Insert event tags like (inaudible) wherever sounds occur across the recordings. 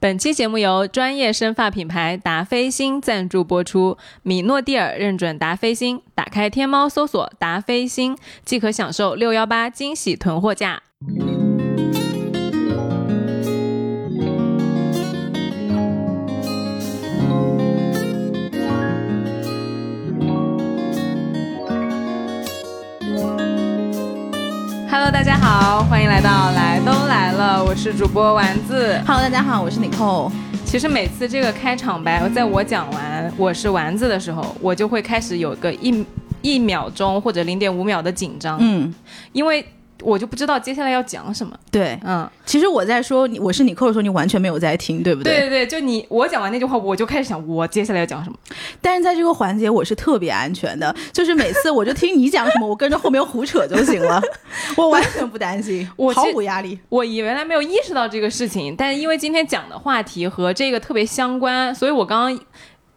本期节目由专业生发品牌达霏欣赞助播出。米诺地尔认准达霏欣，打开天猫搜索达霏欣，即可享受六幺八惊喜囤货价。好，欢迎来到来都来了，我是主播丸子。Hello，大家好，我是 Nicole。其实每次这个开场白，在我讲完我是丸子的时候，我就会开始有个一一秒钟或者零点五秒的紧张，嗯，因为我就不知道接下来要讲什么。对，嗯，其实我在说你我是 Nicole 的时候，你完全没有在听，对不对对对，就你我讲完那句话，我就开始想我接下来要讲什么。但是在这个环节，我是特别安全的，就是每次我就听你讲什么，我跟着后面胡扯就行了，(laughs) 我完全不担心，(laughs) 我毫无压力。我原来没有意识到这个事情，但是因为今天讲的话题和这个特别相关，所以我刚刚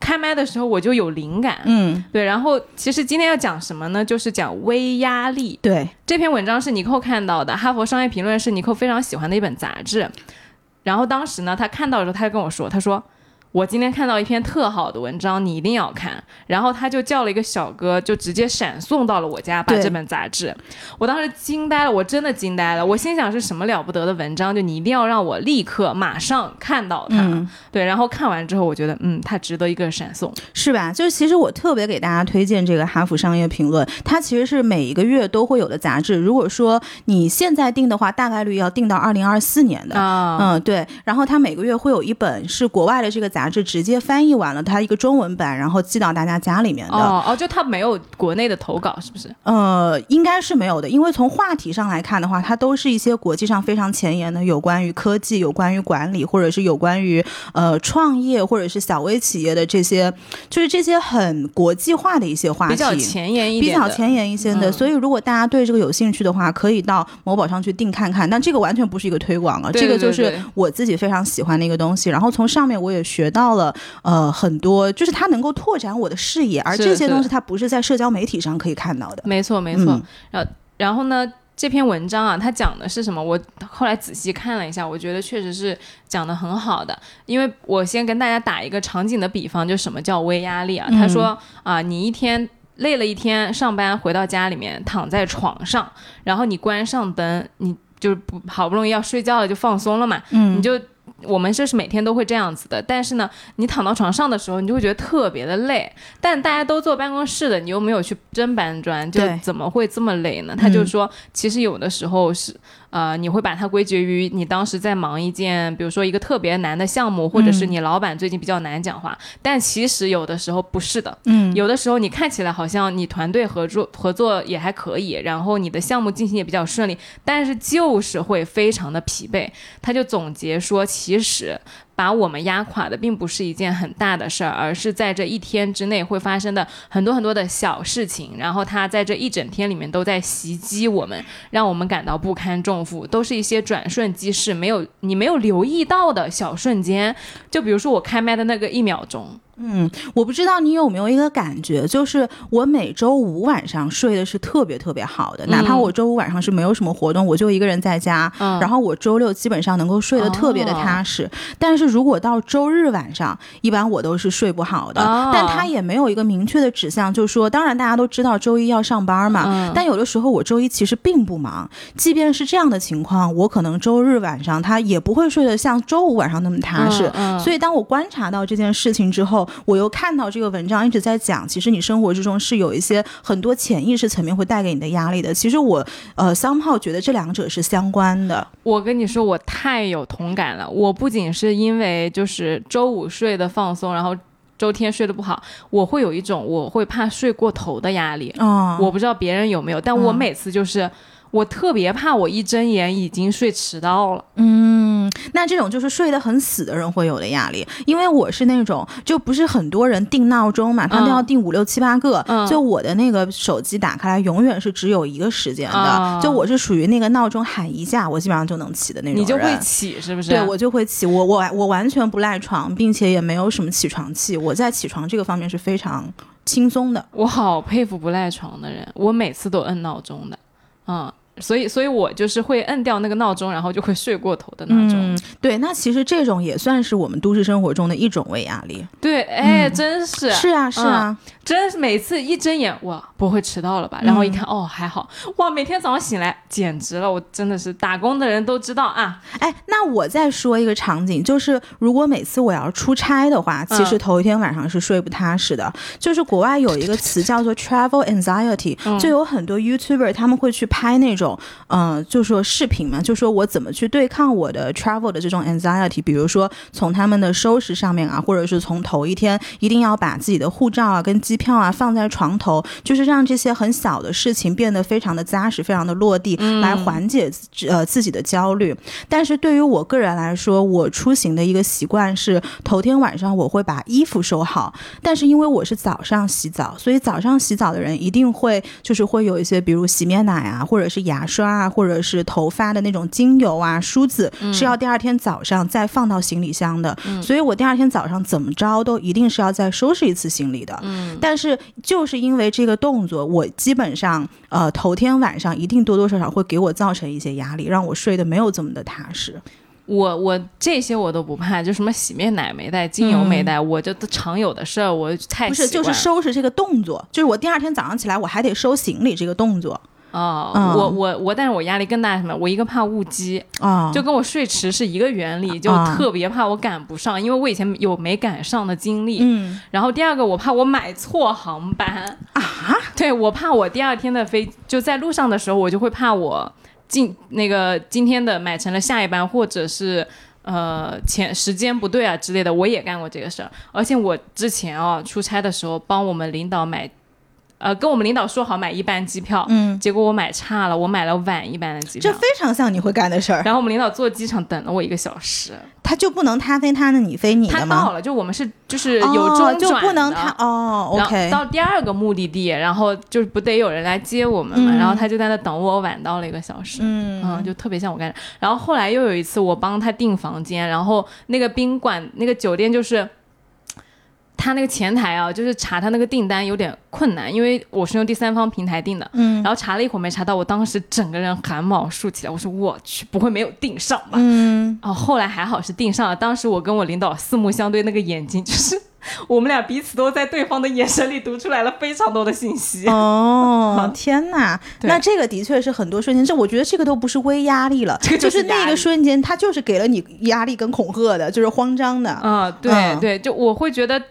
开麦的时候我就有灵感。嗯，对，然后其实今天要讲什么呢？就是讲微压力。对，这篇文章是尼寇看到的，《哈佛商业评论》是尼寇非常喜欢的一本杂志。然后当时呢，他看到的时候，他就跟我说：“他说我今天看到一篇特好的文章，你一定要看。”然后他就叫了一个小哥，就直接闪送到了我家，把这本杂志。我当时惊呆了，我真的惊呆了。我心想是什么了不得的文章？就你一定要让我立刻马上看到它。嗯对，然后看完之后，我觉得嗯，它值得一个闪送。是吧？就是其实我特别给大家推荐这个《哈佛商业评论》，它其实是每一个月都会有的杂志。如果说你现在订的话，大概率要订到二零二四年的。啊，嗯，对，然后它每个月会有一本是国外的这个杂志直接翻译完了，它一个中文版，然后寄到大家家里面的。哦哦，就它没有国内的投稿，是不是？呃，应该是没有的，因为从话题上来看的话，它都是一些国际上非常前沿的，有关于科技、有关于管理，或者是有关于呃创业或者是小微企业的这些，就是这些很国际化的一些话题，比较前沿一点，比较前沿一些的。嗯所以如果大家对这个有兴趣的话，可以到某宝上去订看看。但这个完全不是一个推广啊，对这个就是我自己非常喜欢的一个东西。然后从上面我也学到了呃很多，就是它能够拓展我的视野，而这些东西它不是在社交媒体上可以看到的。没错，没错。嗯然后，然后呢，这篇文章啊，它讲的是什么？我后来仔细看了一下，我觉得确实是讲的很好的。因为我先跟大家打一个场景的比方，就什么叫微压力啊？嗯他说啊、你一天。累了一天，上班回到家里面，躺在床上，然后你关上灯，你就是不好不容易要睡觉了，就放松了嘛，嗯你就我们这是每天都会这样子的，但是呢，你躺到床上的时候，你就会觉得特别的累。但大家都坐办公室的，你又没有去真搬砖，就怎么会这么累呢？他就说，其实有的时候是。呃，你会把它归结于你当时在忙一件，比如说一个特别难的项目，或者是你老板最近比较难讲话，但其实有的时候不是的，嗯，有的时候你看起来好像你团队合作合作也还可以，然后你的项目进行也比较顺利，但是就是会非常的疲惫。他就总结说，其实把我们压垮的并不是一件很大的事儿，而是在这一天之内会发生的很多很多的小事情，然后它在这一整天里面都在袭击我们，让我们感到不堪重负，都是一些转瞬即逝，没有你没有留意到的小瞬间。就比如说我开麦的那个一秒钟，嗯，我不知道你有没有一个感觉，就是我每周五晚上睡的是特别特别好的，哪怕我周五晚上是没有什么活动，我就一个人在家，嗯然后我周六基本上能够睡得特别的踏实。但是如果到周日晚上，一般我都是睡不好的。哦但他也没有一个明确的指向，就说，当然大家都知道周一要上班嘛，嗯但有的时候我周一其实并不忙，即便是这样的情况，我可能周日晚上他也不会睡得像周五晚上那么踏实。所以当我观察到这件事情之后，我又看到这个文章一直在讲，其实你生活之中是有一些很多潜意识层面会带给你的压力的。其实我呃，somehow 觉得这两者是相关的。我跟你说，我太有同感了。我不仅是因为就是周五睡得放松，然后周天睡得不好，我会有一种我会怕睡过头的压力。哦，我不知道别人有没有，但我嗯每次就是。我特别怕我一睁眼已经睡迟到了，嗯，那这种就是睡得很死的人会有的压力，因为我是那种就不是很多人定闹钟嘛，他都嗯要定五六七八个，嗯就我的那个手机打开来永远是只有一个时间的，啊就我是属于那个闹钟喊一下，我基本上就能起的那种人。你就会起，是不是？对我就会起，我我我完全不赖床，并且也没有什么起床气，我在起床这个方面是非常轻松的。我好佩服不赖床的人，我每次都摁闹钟的，嗯，所以，所以我就是会摁掉那个闹钟，然后就会睡过头的那种。嗯，对，那其实这种也算是我们都市生活中的一种微压力。对，哎，真是是啊，是啊，真是每次一睁眼，哇，不会迟到了吧？然后一看，哦，还好，哇，每天早上醒来，简直了，我真的是打工的人都知道啊。哎，那我再说一个场景，就是如果每次我要出差的话，其实头一天晚上是睡不踏实的。就是国外有一个词叫做 travel anxiety，就有很多 YouTuber 他们会去拍那种。嗯，就说视频嘛，就说我怎么去对抗我的 travel 的这种 anxiety，比如说从他们的收拾上面啊，或者是从头一天一定要把自己的护照啊跟机票啊放在床头，就是让这些很小的事情变得非常的扎实，非常的落地，来缓解呃自己的焦虑。但是对于我个人来说，我出行的一个习惯是头天晚上我会把衣服收好，但是因为我是早上洗澡，所以早上洗澡的人一定会就是会有一些比如洗面奶啊，或者是牙刷。啊，或者是头发的那种精油啊、梳子，是要第二天早上再放到行李箱的。所以我第二天早上怎么着都一定是要再收拾一次行李的。嗯，但是就是因为这个动作，我基本上呃头天晚上一定多多少少会给我造成一些压力，让我睡得没有这么的踏实。我我这些我都不怕，就什么洗面奶没带、精油没带，我就常有的事儿，我太不是就是收拾这个动作，就是我第二天早上起来我还得收行李这个动作。哦，我我我，但是我压力更大什么？我一个怕误机啊，就跟我睡迟是一个原理，就特别怕我赶不上，因为我以前有没赶上的经历。嗯，然后第二个我怕我买错航班啊，(laughs) 对我怕我第二天的飞就在路上的时候，我就会怕我今那个今天的买成了下一班，或者是呃前时间不对啊之类的，我也干过这个事儿。而且我之前啊出差的时候帮我们领导买。呃，跟我们领导说好买一班机票，嗯，结果我买差了，我买了晚一班的机票，这非常像你会干的事儿。然后我们领导坐机场等了我一个小时，他就不能他飞他的，你飞你的吗？他到了，就我们是就是有中转的，就不能他哦，OK。到第二个目的地，然后就是不得有人来接我们嘛，然后他就在那等我，晚到了一个小时，嗯，就特别像我干的。然后后来又有一次，我帮他订房间，然后那个宾馆那个酒店就是。他那个前台啊，就是查他那个订单有点困难，因为我是用第三方平台订的，嗯，然后查了一会儿没查到，我当时整个人汗毛竖起来，我说我去，不会没有订上吧？嗯，哦，后来还好是订上了，当时我跟我领导四目相对，那个眼睛就是我们俩彼此都在对方的眼神里读出来了非常多的信息。哦，(laughs) 天哪，那这个的确是很多瞬间，这我觉得这个都不是微压力了，这个就是那个瞬间，他就是给了你压力跟恐吓的，就是慌张的。啊，对对，就我会觉得。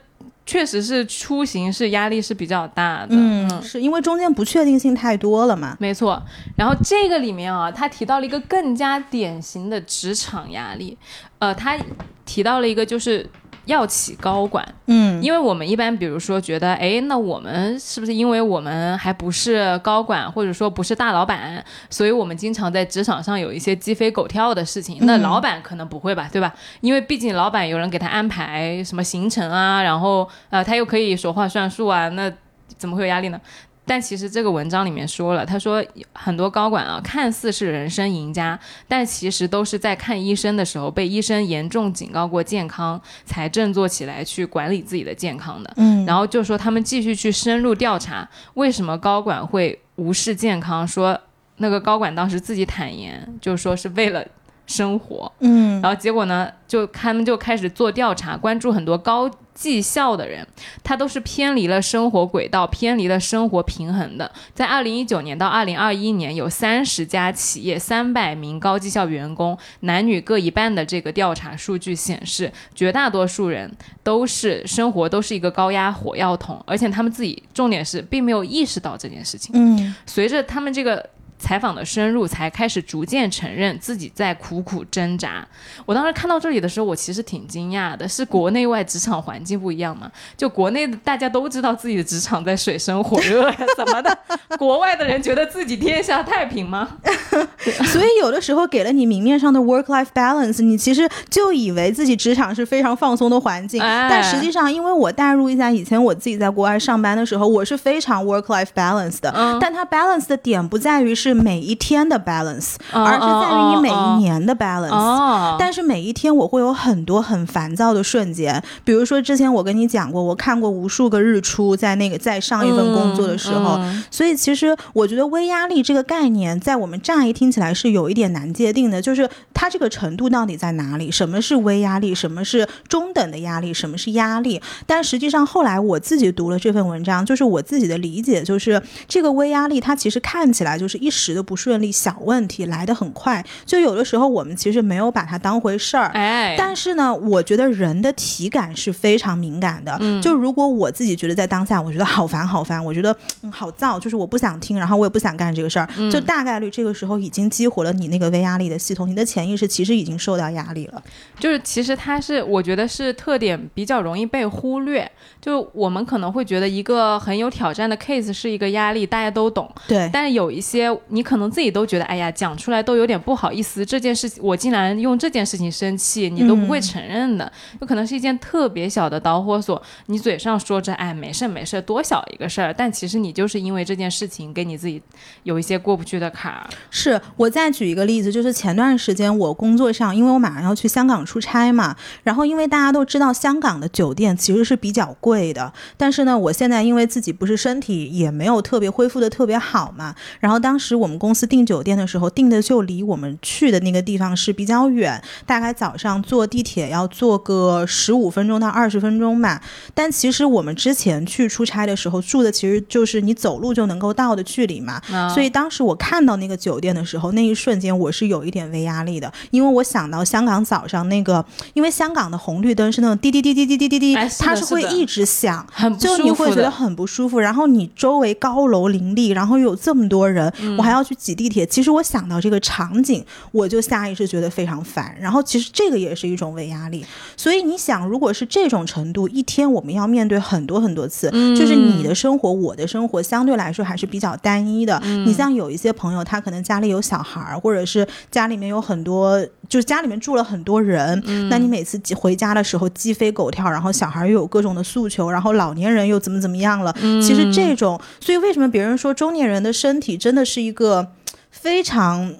确实是出行是压力是比较大的，嗯，是因为中间不确定性太多了嘛？没错。然后这个里面啊，他提到了一个更加典型的职场压力，呃，他提到了一个就是。要起高管，嗯，因为我们一般比如说觉得，哎，那我们是不是因为我们还不是高管，或者说不是大老板，所以我们经常在职场上有一些鸡飞狗跳的事情？那老板可能不会吧，对吧？因为毕竟老板有人给他安排什么行程啊，然后呃，他又可以说话算数啊，那怎么会有压力呢？但其实这个文章里面说了，他说很多高管啊，看似是人生赢家，但其实都是在看医生的时候被医生严重警告过健康，才振作起来去管理自己的健康的。嗯，然后就说他们继续去深入调查，为什么高管会无视健康？说那个高管当时自己坦言，就说是为了。生活，嗯，然后结果呢，就他们就开始做调查，关注很多高绩效的人，他都是偏离了生活轨道，偏离了生活平衡的。在二零一九年到二零二一年，有三十家企业，三百名高绩效员工，男女各一半的这个调查数据显示，绝大多数人都是生活都是一个高压火药桶，而且他们自己重点是并没有意识到这件事情。嗯，随着他们这个。采访的深入，才开始逐渐承认自己在苦苦挣扎。我当时看到这里的时候，我其实挺惊讶的，是国内外职场环境不一样嘛？就国内的大家都知道自己的职场在水深火热呀，怎么的？(laughs) 国外的人觉得自己天下太平吗？(laughs) 所以有的时候给了你明面上的 work life balance，你其实就以为自己职场是非常放松的环境，但实际上，因为我代入一下以前我自己在国外上班的时候，我是非常 work life balance 的，但它 balance 的点不在于是。是每一天的 balance，哦而是在于你每哦一年的 balance。哦，但是每一天我会有很多很烦躁的瞬间，比如说之前我跟你讲过，我看过无数个日出，在那个在上一份工作的时候，嗯所以其实我觉得微压力这个概念，在我们乍一听起来是有一点难界定的，就是它这个程度到底在哪里？什么是微压力？什么是中等的压力？什么是压力？但实际上后来我自己读了这份文章，就是我自己的理解，就是这个微压力它其实看起来就是一时的不顺利，小问题来得很快，就有的时候我们其实没有把它当回事儿。哎，但是呢，我觉得人的体感是非常敏感的。嗯就如果我自己觉得在当下，我觉得好烦好烦，我觉得、嗯、好燥，就是我不想听，然后我也不想干这个事儿，嗯就大概率这个时候已经激活了你那个微压力的系统，你的潜意识其实已经受到压力了。就是其实它是，我觉得是特点比较容易被忽略。就我们可能会觉得一个很有挑战的 case 是一个压力，大家都懂。对，但是有一些你可能自己都觉得，哎呀，讲出来都有点不好意思。这件事情我竟然用这件事情生气，你都不会承认的。有可能是一件特别小的导火索，你嘴上说着，哎，没事没事，多小一个事儿，但其实你就是因为这件事情给你自己有一些过不去的坎儿。是我再举一个例子，就是前段时间我工作上，因为我马上要去香港出差嘛，然后因为大家都知道香港的酒店其实是比较贵的，但是呢，我现在因为自己不是身体也没有特别恢复的特别好嘛，然后当时我们公司订酒店的时候，订的就离我们去的那个地方是比较远，大概早上坐地铁要坐个十五分钟到二十分钟吧。但其实我们之前去出差的时候住的其实就是你走路就能够到的距离嘛，啊所以当时我看到那个酒店的时候，那一瞬间我是有一点微压力的，因为我想到香港早上那个，因为香港的红绿灯是那种滴滴滴滴滴滴滴滴，哎它是会一直响。很不就你。会觉得很不舒服，然后你周围高楼林立，然后又有这么多人，嗯我还要去挤地铁。其实我想到这个场景，我就下意识觉得非常烦。然后其实这个也是一种微压力。所以你想，如果是这种程度，一天我们要面对很多很多次，嗯就是你的生活，我的生活相对来说还是比较单一的。嗯你像有一些朋友，他可能家里有小孩儿，或者是家里面有很多，就是家里面住了很多人，嗯那你每次回家的时候鸡飞狗跳，然后小孩又有各种的诉求，然后老年人又怎么怎么样了。其实这种，所以为什么别人说中年人的身体真的是一个非常。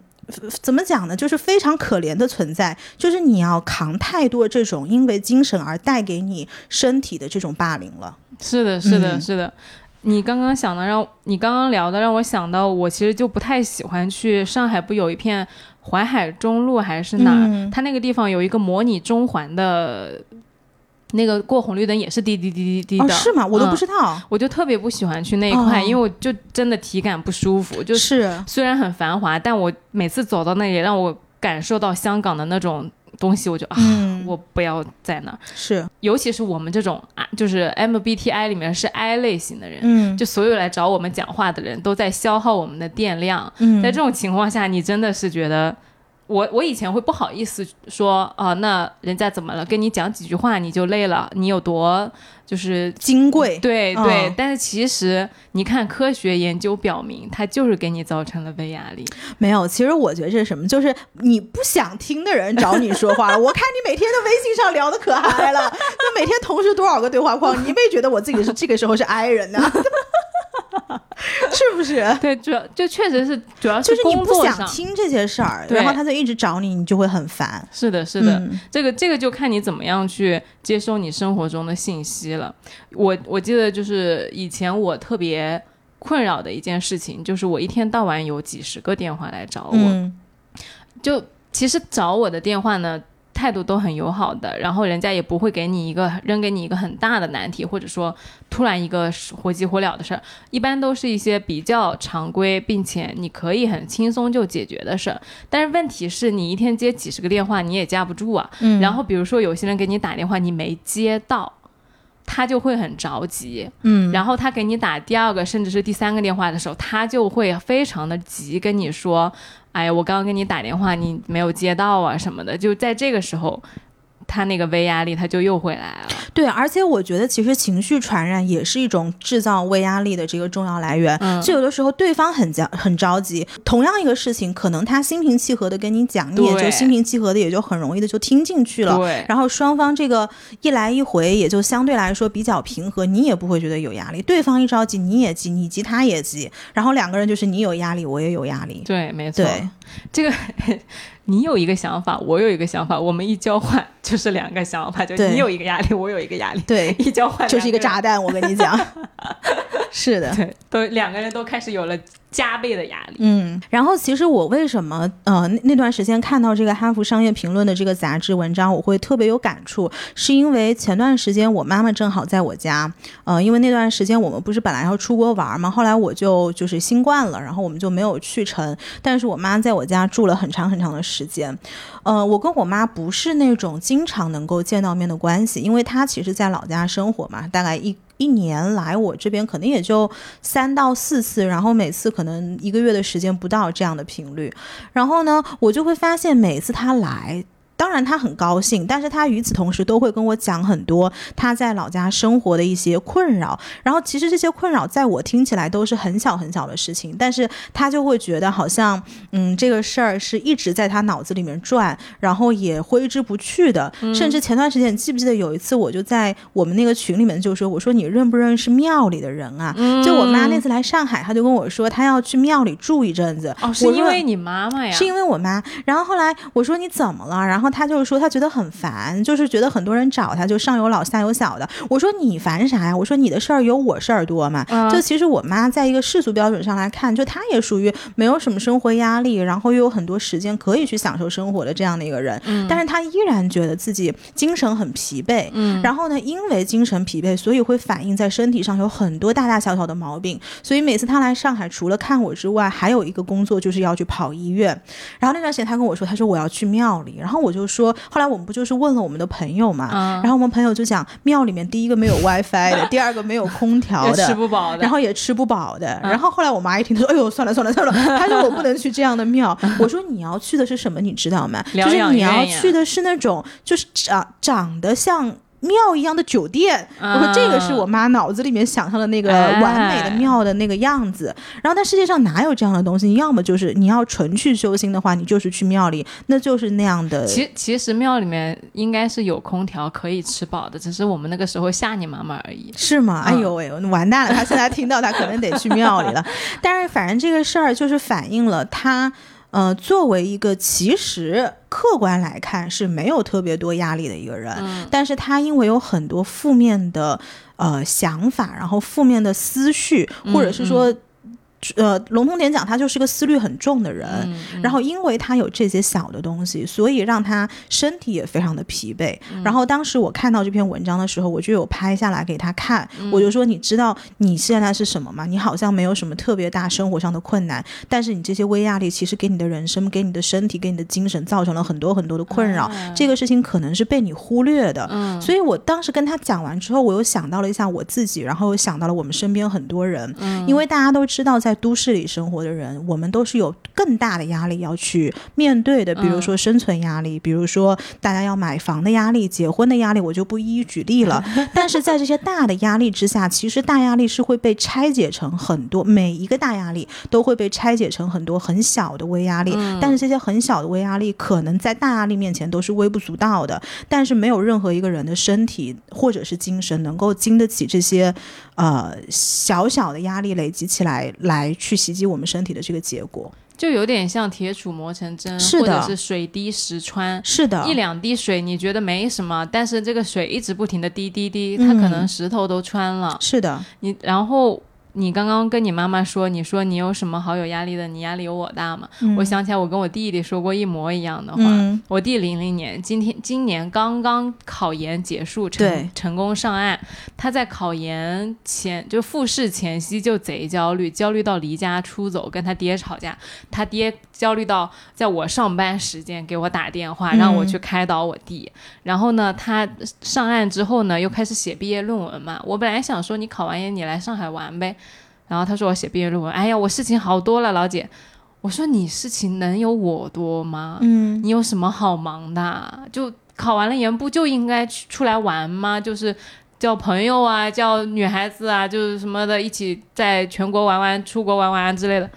怎么讲呢？就是非常可怜的存在，就是你要扛太多这种因为精神而带给你身体的这种霸凌了。是的，是的，嗯是的。你刚刚想的让你刚刚聊的让我想到，我其实就不太喜欢去上海，不有一片淮海中路还是哪它那个地方有一个模拟中环的，那个过红绿灯也是滴滴滴滴滴哦，的，是吗？我都不嗯知道。我就特别不喜欢去那一块，哦因为我就真的体感不舒服。就是虽然很繁华，但我每次走到那里，让我感受到香港的那种东西，我就啊，嗯我不要在那儿。是，尤其是我们这种啊，就是 MBTI 里面是 I 类型的人，嗯，就所有来找我们讲话的人都在消耗我们的电量。嗯在这种情况下，你真的是觉得。我我以前会不好意思说啊，那人家怎么了？跟你讲几句话你就累了，你有多就是金贵，嗯对对，但是其实你看，科学研究表明，它就是给你造成了微压力。没有。其实我觉得这是什么？就是你不想听的人找你说话了。我看你每天的微信上聊的可嗨了，就每天同时多少个对话框，你没觉得我自己是这个时候是 I 人呢？(laughs) 是不是？对，主要就确实是，主要就是你不。想听这些事儿，然后他就一直找你，你就会很烦。是的，是的，嗯这个这个就看你怎么样去接收你生活中的信息了。我我记得就是以前我特别困扰的一件事情，就是我一天到晚有几十个电话来找我，嗯就其实找我的电话呢。态度都很友好的，然后人家也不会给你一个扔给你一个很大的难题，或者说突然一个火急火燎的事儿，一般都是一些比较常规，并且你可以很轻松就解决的事儿。但是问题是你一天接几十个电话，你也架不住啊。嗯然后比如说有些人给你打电话，你没接到，他就会很着急。嗯，然后他给你打第二个甚至是第三个电话的时候，他就会非常的急跟你说：“哎呀，我刚刚给你打电话，你没有接到啊什么的。”就在这个时候，他那个微压力他就又回来了。对，而且我觉得其实情绪传染也是一种制造微压力的这个重要来源。嗯就有的时候对方很焦很着急，同样一个事情，可能他心平气和的跟你讲，你也就心平气和的也就很容易的就听进去了。对，然后双方这个一来一回也就相对来说比较平和，你也不会觉得有压力。对方一着急，你也急，你急他也急，然后两个人就是你有压力，我也有压力。对，没错。对，这个你有一个想法，我有一个想法，我们一交换就是两个想法，就对你有一个压力，我有一个压力，对，一交换就是一个炸弹，我跟你讲。(laughs) 是的，对，都两个人都开始有了加倍的压力。嗯，然后其实我为什么呃那段时间看到这个《哈佛商业评论》的这个杂志文章，我会特别有感触，是因为前段时间我妈妈正好在我家，呃，因为那段时间我们不是本来要出国玩嘛，后来我就就是新冠了，然后我们就没有去成，但是我妈在我家住了很长很长的时间，呃，我跟我妈不是那种经常能够见到面的关系，因为她其实在老家生活嘛，大概一。一年来我这边可能也就三到四次，然后每次可能一个月的时间不到这样的频率。然后呢，我就会发现每次他来。当然，他很高兴，但是他与此同时都会跟我讲很多他在老家生活的一些困扰。然后，其实这些困扰在我听起来都是很小很小的事情，但是他就会觉得好像，嗯，这个事儿是一直在他脑子里面转，然后也挥之不去的。甚至前段时间，你记不记得有一次，我就在我们那个群里面就说，我说你认不认识庙里的人啊？就我妈那次来上海，她就跟我说，她要去庙里住一阵子。哦，是因为你妈妈呀？是因为我妈。然后后来我说你怎么了？然后她就是说他觉得很烦，就是觉得很多人找他，就上有老下有小的。我说你烦啥呀？我说你的事儿有我事儿多嘛。嗯就其实我妈在一个世俗标准上来看，就她也属于没有什么生活压力，然后又有很多时间可以去享受生活的这样的一个人。嗯但是她依然觉得自己精神很疲惫。嗯然后呢，因为精神疲惫，所以会反映在身体上有很多大大小小的毛病。所以每次她来上海，除了看我之外，还有一个工作就是要去跑医院。然后那段时间她跟我说，她说我要去庙里，然后我就说，后来我们不就是问了我们的朋友嘛，嗯然后我们朋友就讲，庙里面第一个没有 WiFi 的，(laughs) 第二个没有空调的，吃不饱的，然后也吃不饱的。嗯然后后来我妈一听，她说：“哎呦，算了算了算了。”她说：“我不能去这样的庙。(laughs) ”我说：“你要去的是什么？你知道吗？就是你要去的是那种就是长长得像。”庙一样的酒店，我说这个是我妈脑子里面想象的那个哎完美的庙的那个样子。然后，但世界上哪有这样的东西？你要么就是你要纯去修心的话，你就是去庙里，那就是那样的。其其实庙里面应该是有空调可以吃饱的，只是我们那个时候吓你妈妈而已。是吗？哎嗯呦喂，完蛋了！他现在听到，他可能得去庙里了。(laughs) 但是反正这个事儿就是反映了他，呃，作为一个其实客观来看是没有特别多压力的一个人，嗯但是他因为有很多负面的呃想法，然后负面的思绪，或者是说。呃，笼统点讲，他就是个思虑很重的人。嗯然后，因为他有这些小的东西，所以让他身体也非常的疲惫。嗯然后，当时我看到这篇文章的时候，我就有拍下来给他看。嗯我就说：“你知道你现在是什么吗？你好像没有什么特别大生活上的困难，但是你这些微压力其实给你的人生、给你的身体、给你的精神造成了很多很多的困扰。啊这个事情可能是被你忽略的。嗯所以我当时跟他讲完之后，我又想到了一下我自己，然后又想到了我们身边很多人，嗯因为大家都知道，在都市里生活的人，我们都是有更大的压力要去面对的，比如说生存压力，比如说大家要买房的压力、结婚的压力，我就不一一举例了。(laughs) 但是在这些大的压力之下，其实大压力是会被拆解成很多，每一个大压力都会被拆解成很多很小的微压力，但是这些很小的微压力，可能在大压力面前都是微不足道的。但是没有任何一个人的身体或者是精神能够经得起这些呃小小的压力累积起来，来去袭击我们身体的这个结果。就有点像铁杵磨成针，是的或者是水滴石穿。是的，一两滴水你觉得没什么，但是这个水一直不停的滴滴滴，嗯它可能石头都穿了。是的，你然后你刚刚跟你妈妈说，你说你有什么好有压力的？你压力有我大吗？我想起来，我跟我弟弟说过一模一样的话。嗯我弟零零年，今天今年刚刚考研结束，成成功上岸。他在考研前就复试前夕就贼焦虑，焦虑到离家出走，跟他爹吵架。他爹焦虑到在我上班时间给我打电话，嗯让我去开导我弟。然后呢，他上岸之后呢，又开始写毕业论文嘛。我本来想说你考完研你来上海玩呗，然后他说我写毕业论文，哎呀，我事情好多了，老姐。我说你事情能有我多吗？嗯，你有什么好忙的啊？就考完了研不就应该去出来玩吗？就是叫朋友啊，叫女孩子啊，就是什么的，一起在全国玩玩、出国玩玩之类的。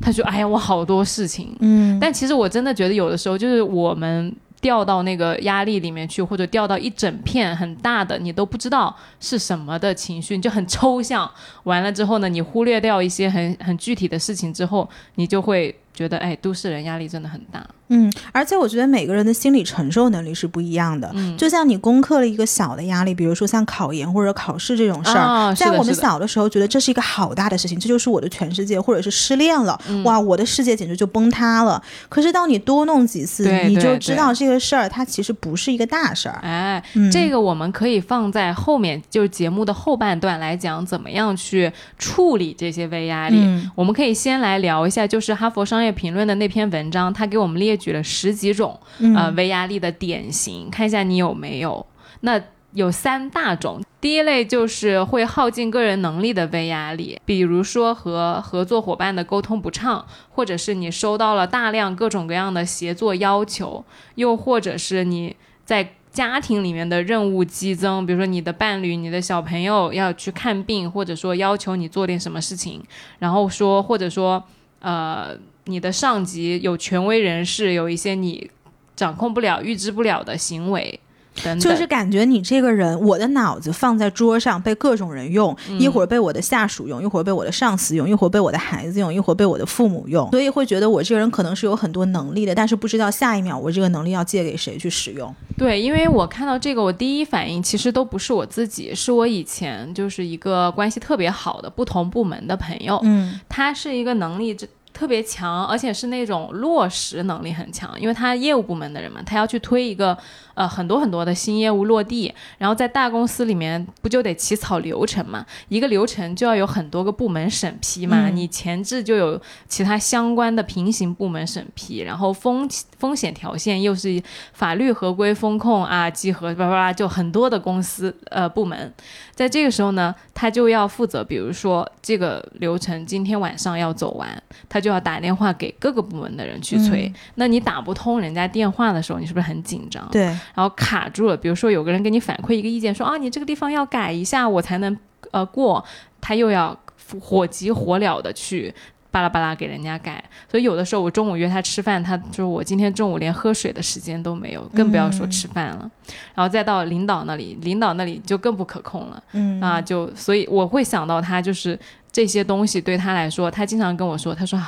他说：“哎呀，我好多事情。”嗯，但其实我真的觉得，有的时候就是我们掉到那个压力里面去，或者掉到一整片很大的你都不知道是什么的情绪，你就很抽象。完了之后呢，你忽略掉一些很很具体的事情之后，你就会觉得，哎，都市人压力真的很大。嗯，而且我觉得每个人的心理承受能力是不一样的。嗯，就像你攻克了一个小的压力，比如说像考研或者考试这种事儿，在我们小的时候觉得这是一个好大的事情，这就是我的全世界，或者是失恋了，哇，我的世界简直就崩塌了。可是当你多弄几次，你就知道这个事儿它其实不是一个大事儿。哎，这个我们可以放在后面，就是节目的后半段来讲，怎么样去处理这些微压力。我们可以先来聊一下，就是《哈佛商业评论》的那篇文章，他给我们列。举了十几种呃微压力的典型，看一下你有没有。那有三大种，第一类就是会耗尽个人能力的微压力，比如说和合作伙伴的沟通不畅，或者是你收到了大量各种各样的协作要求，又或者是你在家庭里面的任务激增，比如说你的伴侣、你的小朋友要去看病，或者说要求你做点什么事情，然后说或者说呃。你的上级有权威人士，有一些你掌控不了、预知不了的行为，等等，就是感觉你这个人，我的脑子放在桌上，被各种人用，一会儿被我的下属用，一会儿被我的上司用，一会儿被我的孩子用，一会儿被我的父母用，所以会觉得我这个人可能是有很多能力的，但是不知道下一秒我这个能力要借给谁去使用。对，因为我看到这个，我第一反应其实都不是我自己，是我以前就是一个关系特别好的不同部门的朋友，嗯，他是一个能力这。特别强，而且是那种落实能力很强，因为他业务部门的人嘛，他要去推一个。呃，很多很多的新业务落地，然后在大公司里面不就得起草流程嘛？一个流程就要有很多个部门审批嘛，你前置就有其他相关的平行部门审批，然后风风险条线又是法律合规风控啊，集合叭叭叭，就很多的公司呃部门，在这个时候呢，他就要负责，比如说这个流程今天晚上要走完，他就要打电话给各个部门的人去催，那你打不通人家电话的时候，你是不是很紧张？对。然后卡住了，比如说有个人给你反馈一个意见，说啊，你这个地方要改一下，我才能呃过，他又要火急火燎的去巴拉巴拉给人家改，所以有的时候我中午约他吃饭，他说我今天中午连喝水的时间都没有，更不要说吃饭了。然后再到领导那里，领导那里就更不可控了，嗯啊，就所以我会想到他就是这些东西对他来说，他经常跟我说，他说。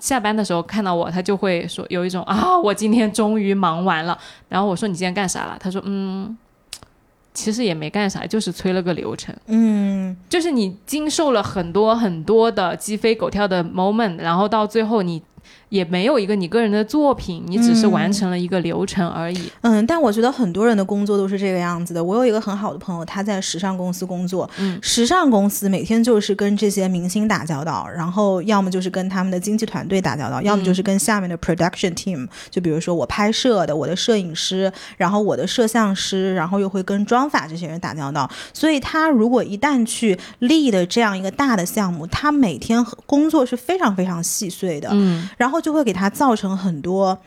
下班的时候看到我，他就会说有一种啊，我今天终于忙完了。然后我说你今天干啥了？他说嗯，其实也没干啥，就是催了个流程。嗯，就是你经受了很多很多的鸡飞狗跳的 moment，然后到最后你。也没有一个你个人的作品，你只是完成了一个流程而已。嗯，但我觉得很多人的工作都是这个样子的。我有一个很好的朋友，他在时尚公司工作。嗯，时尚公司每天就是跟这些明星打交道，然后要么就是跟他们的经纪团队打交道，要么就是跟下面的 production team。就比如说我拍摄的，我的摄影师，然后我的摄像师，然后又会跟妆发这些人打交道。所以他如果一旦去立的这样一个大的项目，他每天工作是非常非常细碎的。嗯，然后。就会给他造成很多。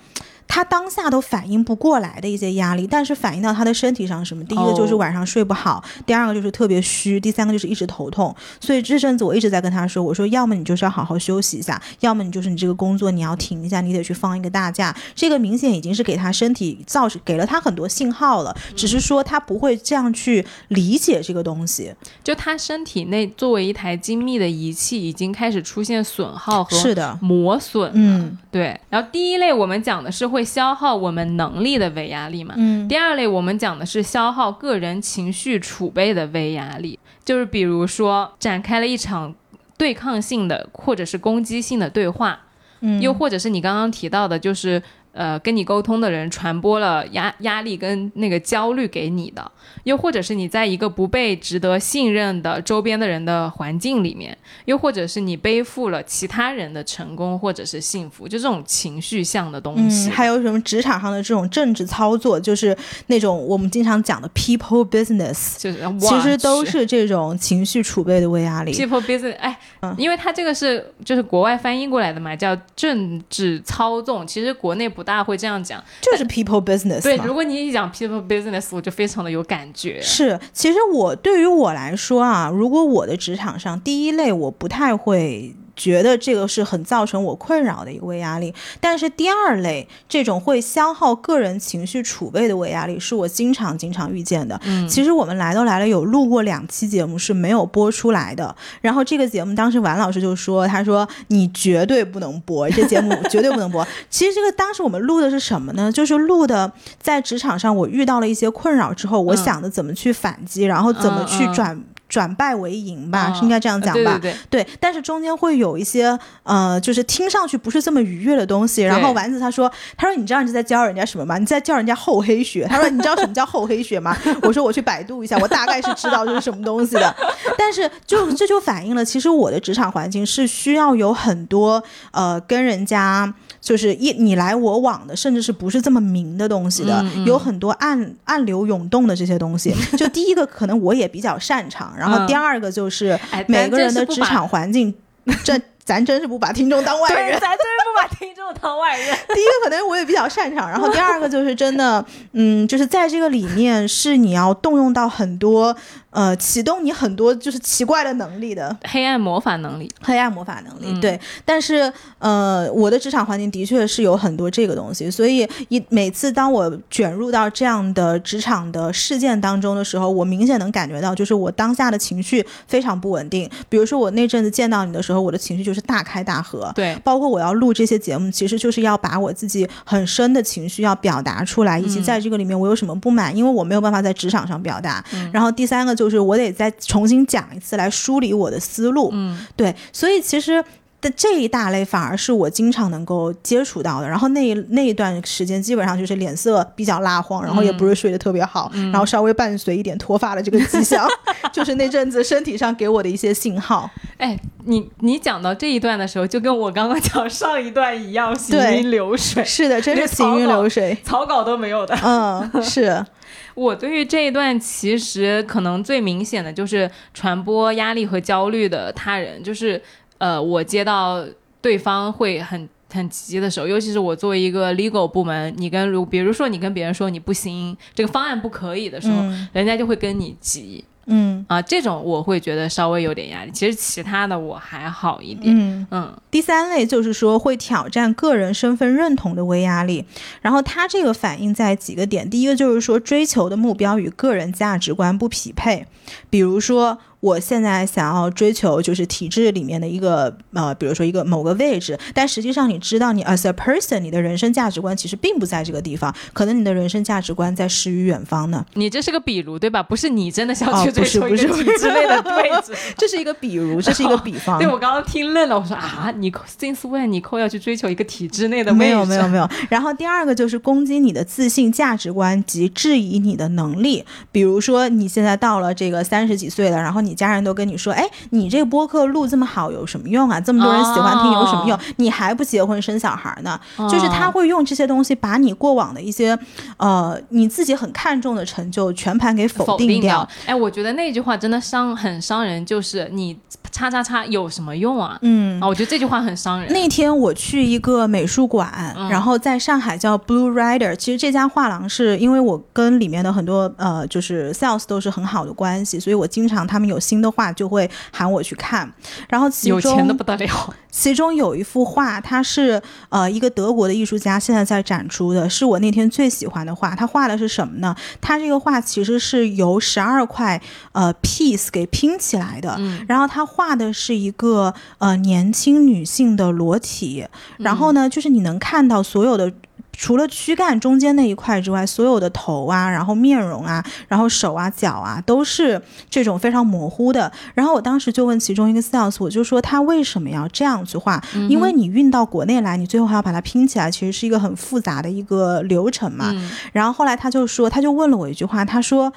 他当下都反应不过来的一些压力，但是反映到他的身体上什么？第一个就是晚上睡不好，第二个就是特别虚，第三个就是一直头痛。所以这阵子我一直在跟他说，我说要么你就是要好好休息一下，要么你就是你这个工作你要停一下，你得去放一个大假。这个明显已经是给他身体造成给了他很多信号了，只是说他不会这样去理解这个东西。就他身体内作为一台精密的仪器，已经开始出现损耗和是的磨损。嗯，对。然后第一类我们讲的是会。会消耗我们能力的微压力嘛？嗯。第二类我们讲的是消耗个人情绪储备的微压力，就是比如说展开了一场对抗性的或者是攻击性的对话，嗯，又或者是你刚刚提到的，就是。呃，跟你沟通的人传播了压压力跟那个焦虑给你的，又或者是你在一个不被值得信任的周边的人的环境里面，又或者是你背负了其他人的成功或者是幸福，就这种情绪向的东西。还有什么职场上的这种政治操作，就是那种我们经常讲的 people business，就是其实都是这种情绪储备的微压力。people business，哎，因为它这个是就是国外翻译过来的嘛，叫政治操纵，其实国内不。大家会这样讲。就是 people business 对，如果你一讲 people business，我就非常的有感觉。是，其实我对于我来说啊，如果我的职场上第一类我不太会。觉得这个是很造成我困扰的一个微压力，但是第二类这种会消耗个人情绪储备的微压力，是我经常经常遇见的。嗯其实我们来都来了，有录过两期节目是没有播出来的。然后这个节目当时王老师就说，他说你绝对不能播，这节目绝对不能播。(laughs) 其实这个当时我们录的是什么呢？就是录的在职场上我遇到了一些困扰之后，我嗯想的怎么去反击，然后怎么去嗯嗯转。败为赢吧，嗯是应该这样讲吧？对对对，对，但是中间会有一些呃，就是听上去不是这么愉悦的东西。然后丸子他说：“他说你知道你在教人家什么吗？你在教人家厚黑学。(laughs) ”他说：“你知道什么叫厚黑学吗？” (laughs) 我说：“我去百度一下，我大概是知道这是什么东西的。” (laughs) 但是就这就反映了，其实我的职场环境是需要有很多呃跟人家。就是一你来我往的，甚至是不是这么明的东西的，嗯嗯有很多暗暗流涌动的这些东西。就第一个可能我也比较擅长，然后嗯第二个就是哎，每个人的职场环境，这咱真是不把听众当外对，人。咱真是不把听众当外人。(laughs) 第一个可能我也比较擅长，然后第二个就是真的，(laughs) 嗯，就是在这个里面是你要动用到很多，呃，启动你很多就是奇怪的能力的。黑暗魔法能力，黑暗魔法能力，嗯对，但是呃，我的职场环境的确是有很多这个东西，所以一每次当我卷入到这样的职场的事件当中的时候，我明显能感觉到，就是我当下的情绪非常不稳定。比如说我那阵子见到你的时候，我的情绪就是大开大合，对，包括我要录这些节目，其实就是要把我自己很深的情绪要表达出来，以及在这个里面我有什么不满，因为我没有办法在职场上表达。然后第三个就是我得再重新讲一次来梳理我的思路。嗯，对，所以其实。的这一大类反而是我经常能够接触到的，然后那一那一段时间基本上就是脸色比较蜡黄，然后也不是睡得特别好，然后稍微伴随一点脱发的这个迹象，(laughs) 就是那阵子身体上给我的一些信号。(laughs) 哎，你你讲到这一段的时候，就跟我刚刚讲上一段一样，行云流水，是的，真是行云流水。草稿都没有的。嗯，是，(laughs) 我对于这一段其实可能最明显的就是传播压力和焦虑的他人，就是呃，我接到对方会很。很急的时候，尤其是我作为一个 legal 部门，你跟如比如说你跟别人说你不行，这个方案不可以的时候，嗯人家就会跟你急嗯啊，这种我会觉得稍微有点压力。其实其他的我还好一点，嗯。嗯第三类就是说会挑战个人身份认同的微压力，然后它这个反映在几个点，第一个就是说追求的目标与个人价值观不匹配，比如说。我现在想要追求就是体制里面的一个呃，比如说一个某个位置，但实际上你知道你 as a person，你的人生价值观其实并不在这个地方，可能你的人生价值观在诗与远方呢。你这是个比如对吧？不是你真的想哦去追求一个体制内的位置。(laughs) 这是一个比如，这是一个比方。(laughs) 对我刚刚听愣了，我说啊，你 since when 你扣要去追求一个体制内的位置？没有没有没有。然后第二个就是攻击你的自信、价值观及质疑你的能力。比如说你现在到了这个三十几岁了，然后你家人都跟你说，哎，你这个播客录这么好有什么用啊？这么多人喜欢听有什么用？哦你还不结婚生小孩呢？哦就是他会用这些东西把你过往的一些呃你自己很看重的成就全盘给否定掉。哎，我觉得那句话真的伤很伤人，就是你叉叉叉有什么用啊？嗯啊，我觉得这句话很伤人。那天我去一个美术馆，嗯然后在上海叫 Blue Rider。其实这家画廊是因为我跟里面的很多呃就是 sales 都是很好的关系，所以我经常他们有新的画就会喊我去看。然后其有钱的不得了，其中有一幅画，它是呃一个德国的艺术家现在在展出的，是我那天最喜欢的画。他画的是什么呢？他这个画其实是由十二块呃 piece 给拼起来的。嗯然后他画的是一个呃年轻女性的裸体，然后呢，就是你能看到所有的。除了躯干中间那一块之外，所有的头啊，然后面容啊，然后手啊、脚啊，都是这种非常模糊的。然后我当时就问其中一个 sales，我就说他为什么要这样去画？因为你运到国内来，你最后还要把它拼起来，其实是一个很复杂的一个流程嘛。嗯然后后来他就说，他就问了我一句话，他说：“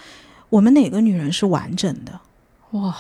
我们哪个女人是完整的？”哇，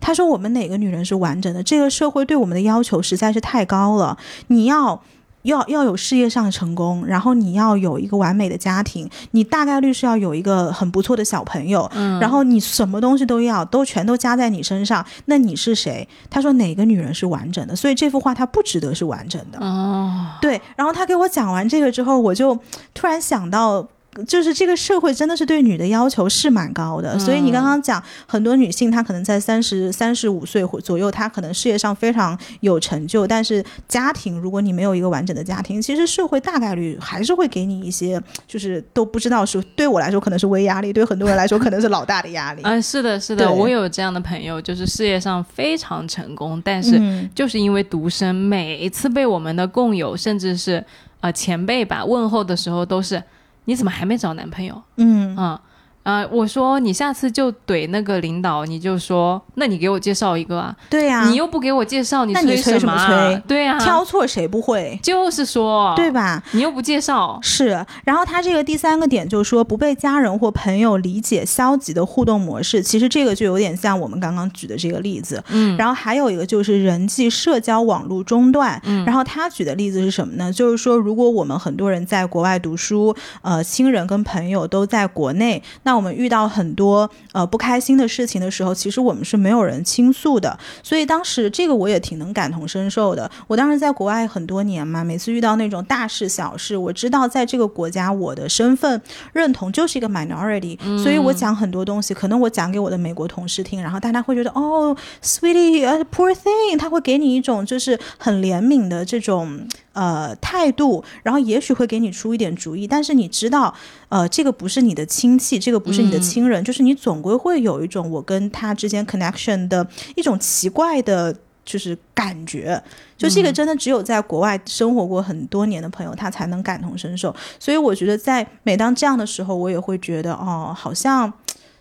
他说：“我们哪个女人是完整的？这个社会对我们的要求实在是太高了。你要要要有事业上的成功，然后你要有一个完美的家庭，你大概率是要有一个很不错的小朋友，嗯然后你什么东西都要，都全都加在你身上，那你是谁？他说哪个女人是完整的？所以这幅画它不值得是完整的。哦，对，然后他给我讲完这个之后，我就突然想到。就是这个社会真的是对女的要求是蛮高的，所以你刚刚讲很多女性她可能在三十三十五岁或左右，她可能事业上非常有成就，但是家庭如果你没有一个完整的家庭，其实社会大概率还是会给你一些就是都不知道是对我来说可能是微压力，对很多人来说可能是老大的压力。嗯、是的，是的，我有这样的朋友，就是事业上非常成功，但是嗯。就是因为独生，每一次被我们的共友甚至是呃前辈吧问候的时候，都是你怎么还没找男朋友？嗯嗯。呃，我说你下次就怼那个领导，你就说，那你给我介绍一个啊，对呀、你又不给我介绍，那你催什么催对啊，挑错谁不会，就是说，对吧？你又不介绍，是，然后他这个第三个点就是说不被家人或朋友理解消极的互动模式，其实这个就有点像我们刚刚举的这个例子。嗯，然后还有一个就是人际社交网络中断。嗯然后他举的例子是什么呢？就是说，如果我们很多人在国外读书，呃，亲人跟朋友都在国内，那我们遇到很多呃不开心的事情的时候，其实我们是没有人倾诉的。所以当时这个我也挺能感同身受的。我当时在国外很多年嘛，每次遇到那种大事小事，我知道在这个国家我的身份认同就是一个 minority，、所以我讲很多东西，可能我讲给我的美国同事听，然后大家会觉得哦，sweetie，呃，poor thing，他会给你一种就是很怜悯的这种呃态度，然后也许会给你出一点主意，但是你知道，呃，这个不是你的亲戚，这个不是你的亲人，就是你总归会有一种我跟他之间 connection 的一种奇怪的。就是感觉，就这个真的只有在国外生活过很多年的朋友，他才能感同身受。所以我觉得，在每当这样的时候，我也会觉得，哦，好像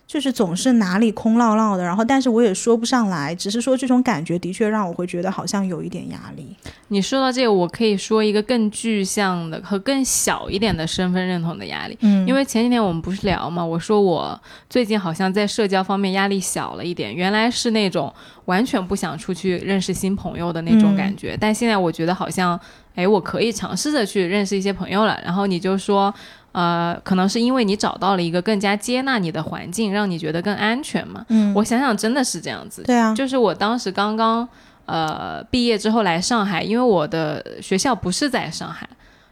就是总是哪里空落落的，然后但是我也说不上来，只是说这种感觉的确让我会觉得好像有一点压力。你说到这个，我可以说一个更具象的和更小一点的身份认同的压力。嗯因为前几天我们不是聊嘛，我说我最近好像在社交方面压力小了一点，原来是那种完全不想出去认识新朋友的那种感觉，但现在我觉得好像，哎，我可以尝试着去认识一些朋友了。然后你就说，呃，可能是因为你找到了一个更加接纳你的环境，让你觉得更安全嘛。嗯，我想想，真的是这样子。对啊，就是我当时刚刚呃毕业之后来上海，因为我的学校不是在上海，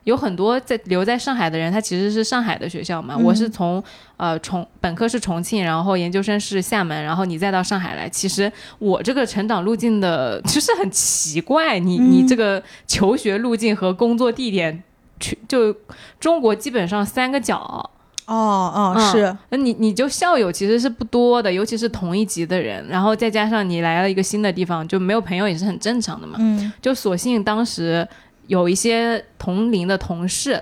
有很多在留在上海的人，他其实是上海的学校嘛。嗯我是从呃重本科是重庆，然后研究生是厦门，然后你再到上海来。其实我这个成长路径的 (laughs) 就是很奇怪，你你嗯这个求学路径和工作地点。去就中国基本上三个角，哦哦嗯是，那你你就校友其实是不多的，尤其是同一级的人，然后再加上你来了一个新的地方，就没有朋友也是很正常的嘛。嗯就索性当时有一些同龄的同事，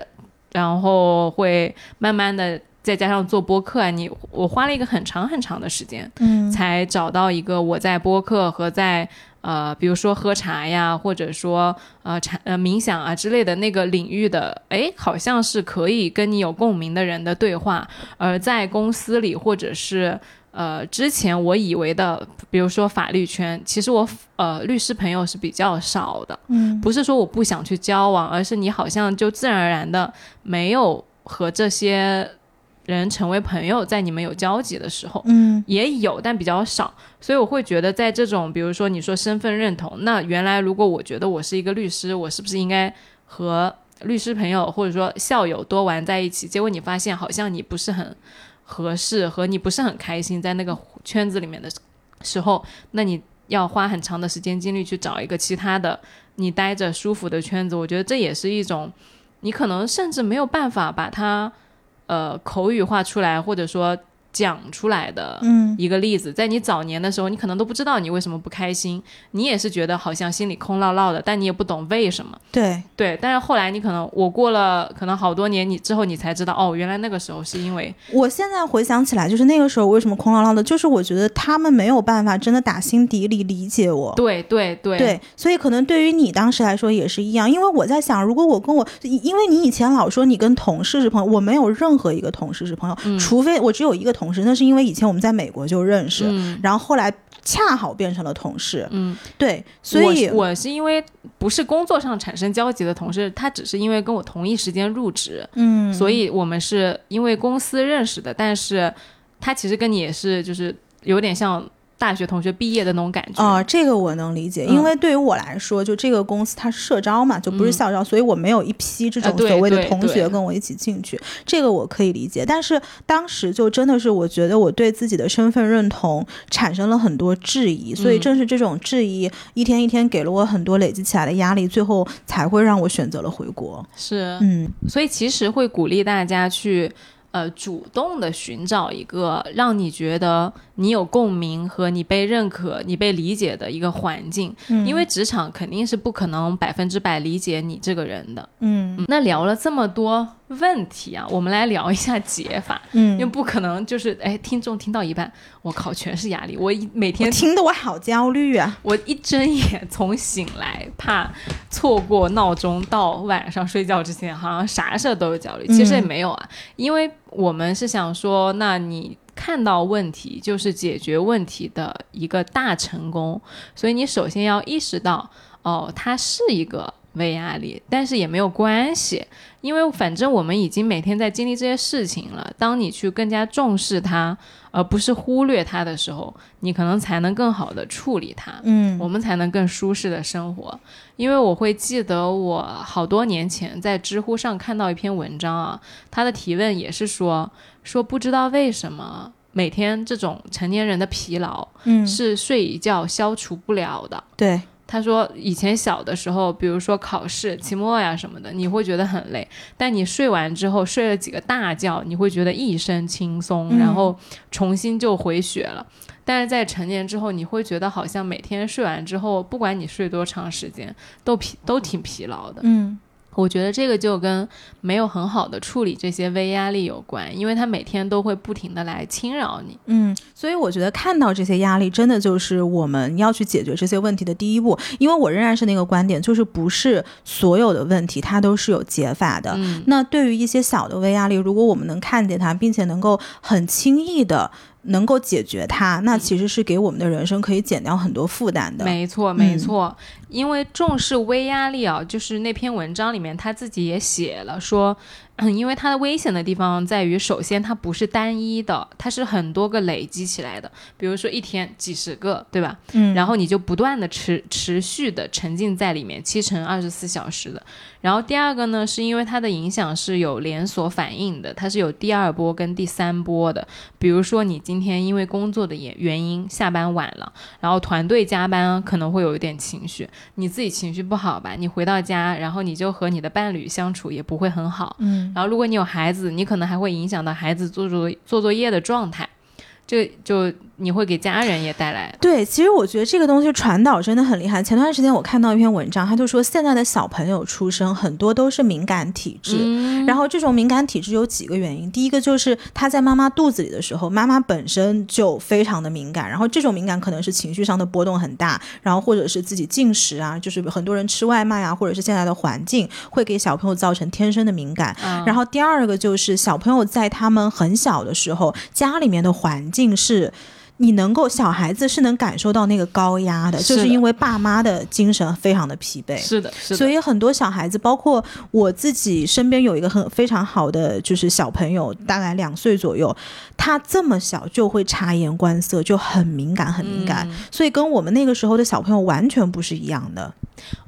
然后会慢慢的再加上做播客啊，你我花了一个很长很长的时间，嗯才找到一个我在播客和在呃，比如说喝茶呀，或者说呃禅呃冥想啊之类的那个领域的，诶，好像是可以跟你有共鸣的人的对话，而在公司里或者是。呃，之前我以为的，比如说法律圈，其实我呃律师朋友是比较少的，嗯不是说我不想去交往，而是你好像就自然而然的没有和这些人成为朋友，在你们有交集的时候，嗯也有，但比较少。所以我会觉得，在这种比如说你说身份认同，那原来如果我觉得我是一个律师，我是不是应该和律师朋友或者说校友多玩在一起？结果你发现好像你不是很合适，和你不是很开心在那个圈子里面的时候，那你要花很长的时间精力去找一个其他的你待着舒服的圈子。我觉得这也是一种你可能甚至没有办法把它呃口语化出来，或者说讲出来的嗯一个例子。在你早年的时候，你可能都不知道你为什么不开心，你也是觉得好像心里空落落的，但你也不懂为什么。对，对，但是后来你可能我过了可能好多年你之后，你才知道哦，原来那个时候是因为我现在回想起来，就是那个时候为什么空落落的，就是我觉得他们没有办法真的打心底里理解我。对对对对，所以可能对于你当时来说也是一样，因为我在想，如果我跟我，因为你以前老说你跟同事是朋友，我没有任何一个同事是朋友，除非我只有一个同事，那是因为以前我们在美国就认识，嗯。然后后来恰好变成了同事。嗯，对，所以我是我是因为不是工作上产生交集的同事，他只是因为跟我同一时间入职，嗯，所以我们是因为公司认识的，但是他其实跟你也是就是有点像大学同学毕业的那种感觉。啊、这个我能理解，嗯因为对于我来说，就这个公司它是社招嘛，就不是校招，所以我没有一批这种所谓的同学跟我一起进去，这个我可以理解。但是当时就真的是我觉得我对自己的身份认同产生了很多质疑，所以嗯正是这种质疑一天一天给了我很多累积起来的压力，最后才会让我选择了回国。是，嗯所以其实会鼓励大家去。呃，主动的寻找一个让你觉得你有共鸣和你被认可、你被理解的一个环境，嗯因为职场肯定是不可能百分之百理解你这个人的。嗯嗯那聊了这么多问题啊，我们来聊一下解法，嗯因为不可能就是哎，听众听到一半，我靠，全是压力，我一每天听得我好焦虑啊！我一睁眼从醒来，怕错过闹钟到晚上睡觉之前，好像啥事儿都有焦虑。其实也没有啊，因为我们是想说，那你看到问题就是解决问题的一个大成功，所以你首先要意识到，哦，它是一个微压力，但是也没有关系，因为反正我们已经每天在经历这些事情了。当你去更加重视它，而不是忽略它的时候，你可能才能更好的处理它。嗯我们才能更舒适的生活。因为我会记得我好多年前在知乎上看到一篇文章啊，它的提问也是说说不知道为什么每天这种成年人的疲劳嗯，是睡一觉消除不了的。对，他说，以前小的时候，比如说考试、期末呀什么的，你会觉得很累，但你睡完之后，睡了几个大觉，你会觉得一身轻松，嗯然后重新就回血了。但是在成年之后，你会觉得好像每天睡完之后，不管你睡多长时间，都疲都挺疲劳的。嗯我觉得这个就跟没有很好的处理这些微压力有关，因为它每天都会不停的来侵扰你。嗯，所以我觉得看到这些压力，真的就是我们要去解决这些问题的第一步。因为我仍然是那个观点，就是不是所有的问题它都是有解法的。嗯，那对于一些小的微压力，如果我们能看见它，并且能够很轻易的能够解决它，那其实是给我们的人生可以减掉很多负担的。没错，没错，因为重视微压力啊，就是那篇文章里面他自己也写了说，嗯，(clears throat) 因为它的危险的地方在于，首先它不是单一的，它是很多个累积起来的，比如说一天几十个，对吧？嗯，然后你就不断的持持续的沉浸在里面，七乘二十四小时的。然后第二个呢，是因为它的影响是有连锁反应的，它是有第二波跟第三波的。比如说你今天因为工作的原原因下班晚了，然后团队加班可能会有一点情绪，你自己情绪不好吧，你回到家，然后你就和你的伴侣相处也不会很好。嗯然后如果你有孩子，你可能还会影响到孩子做作做作业的状态，这就你会给家人也带来。对，其实我觉得这个东西传导真的很厉害。前段时间我看到一篇文章，他就说现在的小朋友出生很多都是敏感体质。嗯，然后这种敏感体质有几个原因，第一个就是他在妈妈肚子里的时候，妈妈本身就非常的敏感，然后这种敏感可能是情绪上的波动很大，然后或者是自己进食啊，就是很多人吃外卖啊，或者是现在的环境会给小朋友造成天生的敏感。嗯然后第二个就是小朋友在他们很小的时候，家里面的环境是。你能够小孩子是能感受到那个高压的，是的就是因为爸妈的精神非常的疲惫。是的，是的，所以很多小孩子，包括我自己身边有一个很非常好的，就是小朋友，大概两岁左右，他这么小就会察言观色，就很敏感，很敏感，嗯所以跟我们那个时候的小朋友完全不是一样的。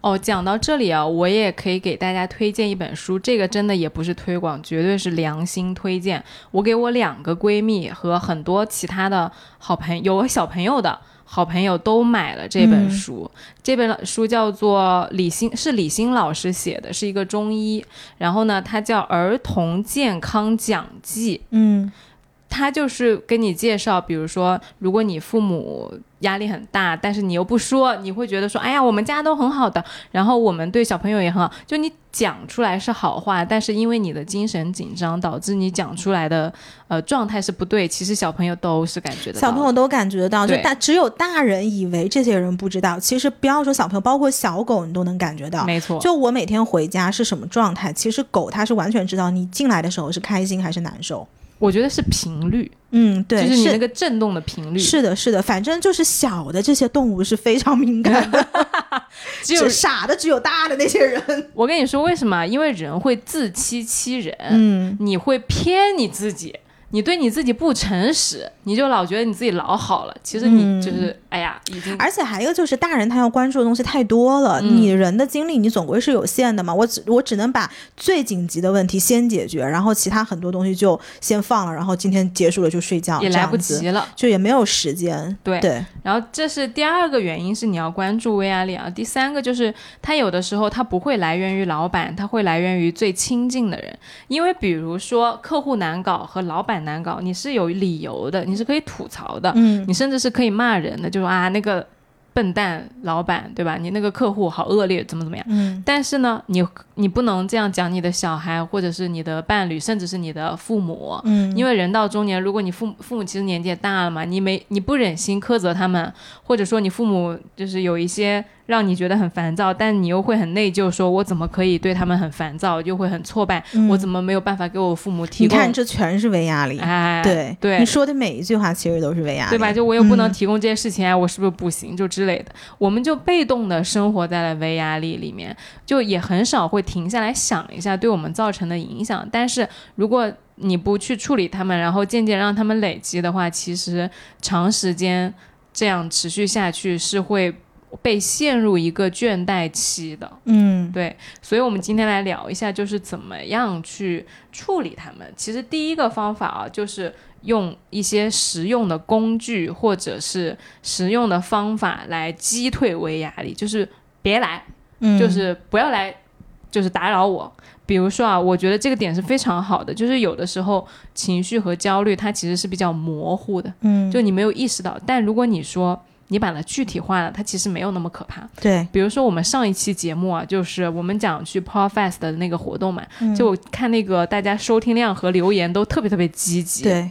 哦，讲到这里啊，我也可以给大家推荐一本书，这个真的也不是推广，绝对是良心推荐。我给我两个闺蜜和很多其他的好朋友，有小朋友的好朋友都买了这本嗯书。这本书叫做李欣，是李欣老师写的，是一个中医。然后呢，它叫《儿童健康讲记》。嗯他就是跟你介绍，比如说，如果你父母压力很大，但是你又不说，你会觉得说，哎呀，我们家都很好的，然后我们对小朋友也很好，就你讲出来是好话，但是因为你的精神紧张，导致你讲出来的呃状态是不对，其实小朋友都是感觉得到的。小朋友都感觉得到，就大只有大人以为这些人不知道，其实不要说小朋友，包括小狗，你都能感觉到。没错，就我每天回家是什么状态，其实狗它是完全知道你进来的时候是开心还是难受。我觉得是频率，嗯，对，就是你那个震动的频率。是的，是的，反正就是小的这些动物是非常敏感的，(laughs) 只有傻的只有大的那些人。我跟你说为什么？因为人会自欺欺人，嗯，你会骗你自己。你对你自己不诚实，你就老觉得你自己老好了。其实你就是，哎呀，已经。而且还有就是，大人他要关注的东西太多了，你人的精力你总归是有限的嘛。我只我只能把最紧急的问题先解决，然后其他很多东西就先放了，然后今天结束了就睡觉，也来不及了，就也没有时间。对对。然后这是第二个原因，是你要关注微压力啊。第三个就是他有的时候他不会来源于老板，他会来源于最亲近的人，因为比如说客户难搞和老板难搞，你是有。理由的，你是可以吐槽的，嗯，你甚至是可以骂人的，就说啊那个笨蛋老板，对吧？你那个客户好恶劣，怎么怎么样？嗯，但是呢，你你不能这样讲你的小孩，或者是你的伴侣，甚至是你的父母，嗯，因为人到中年，如果你父父母其实年纪也大了嘛，你没你不忍心苛责他们，或者说你父母就是有一些。让你觉得很烦躁，但你又会很内疚，说我怎么可以对他们很烦躁，又会很挫败，我怎么没有办法给我父母提供？你看，这全是微压力。哎，对对，你说的每一句话其实都是微压力，对吧？就我又不能提供这些事情，我是不是不行？就之类的，我们就被动的生活在了微压力里面，就也很少会停下来想一下对我们造成的影响。但是如果你不去处理他们，然后渐渐让他们累积的话，其实长时间这样持续下去是会。被陷入一个倦怠期的，嗯，对，所以，我们今天来聊一下，就是怎么样去处理他们。其实，第一个方法啊，就是用一些实用的工具或者是实用的方法来击退微压力，就是别来，就是不要来，就是打扰我。比如说啊，我觉得这个点是非常好的，就是有的时候情绪和焦虑它其实是比较模糊的，嗯，就你没有意识到。但如果你说，你把它具体化了，它其实没有那么可怕。对，比如说我们上一期节目啊，就是我们讲去 Power Fest 的那个活动嘛，就我看那个大家收听量和留言都特别特别积极。对，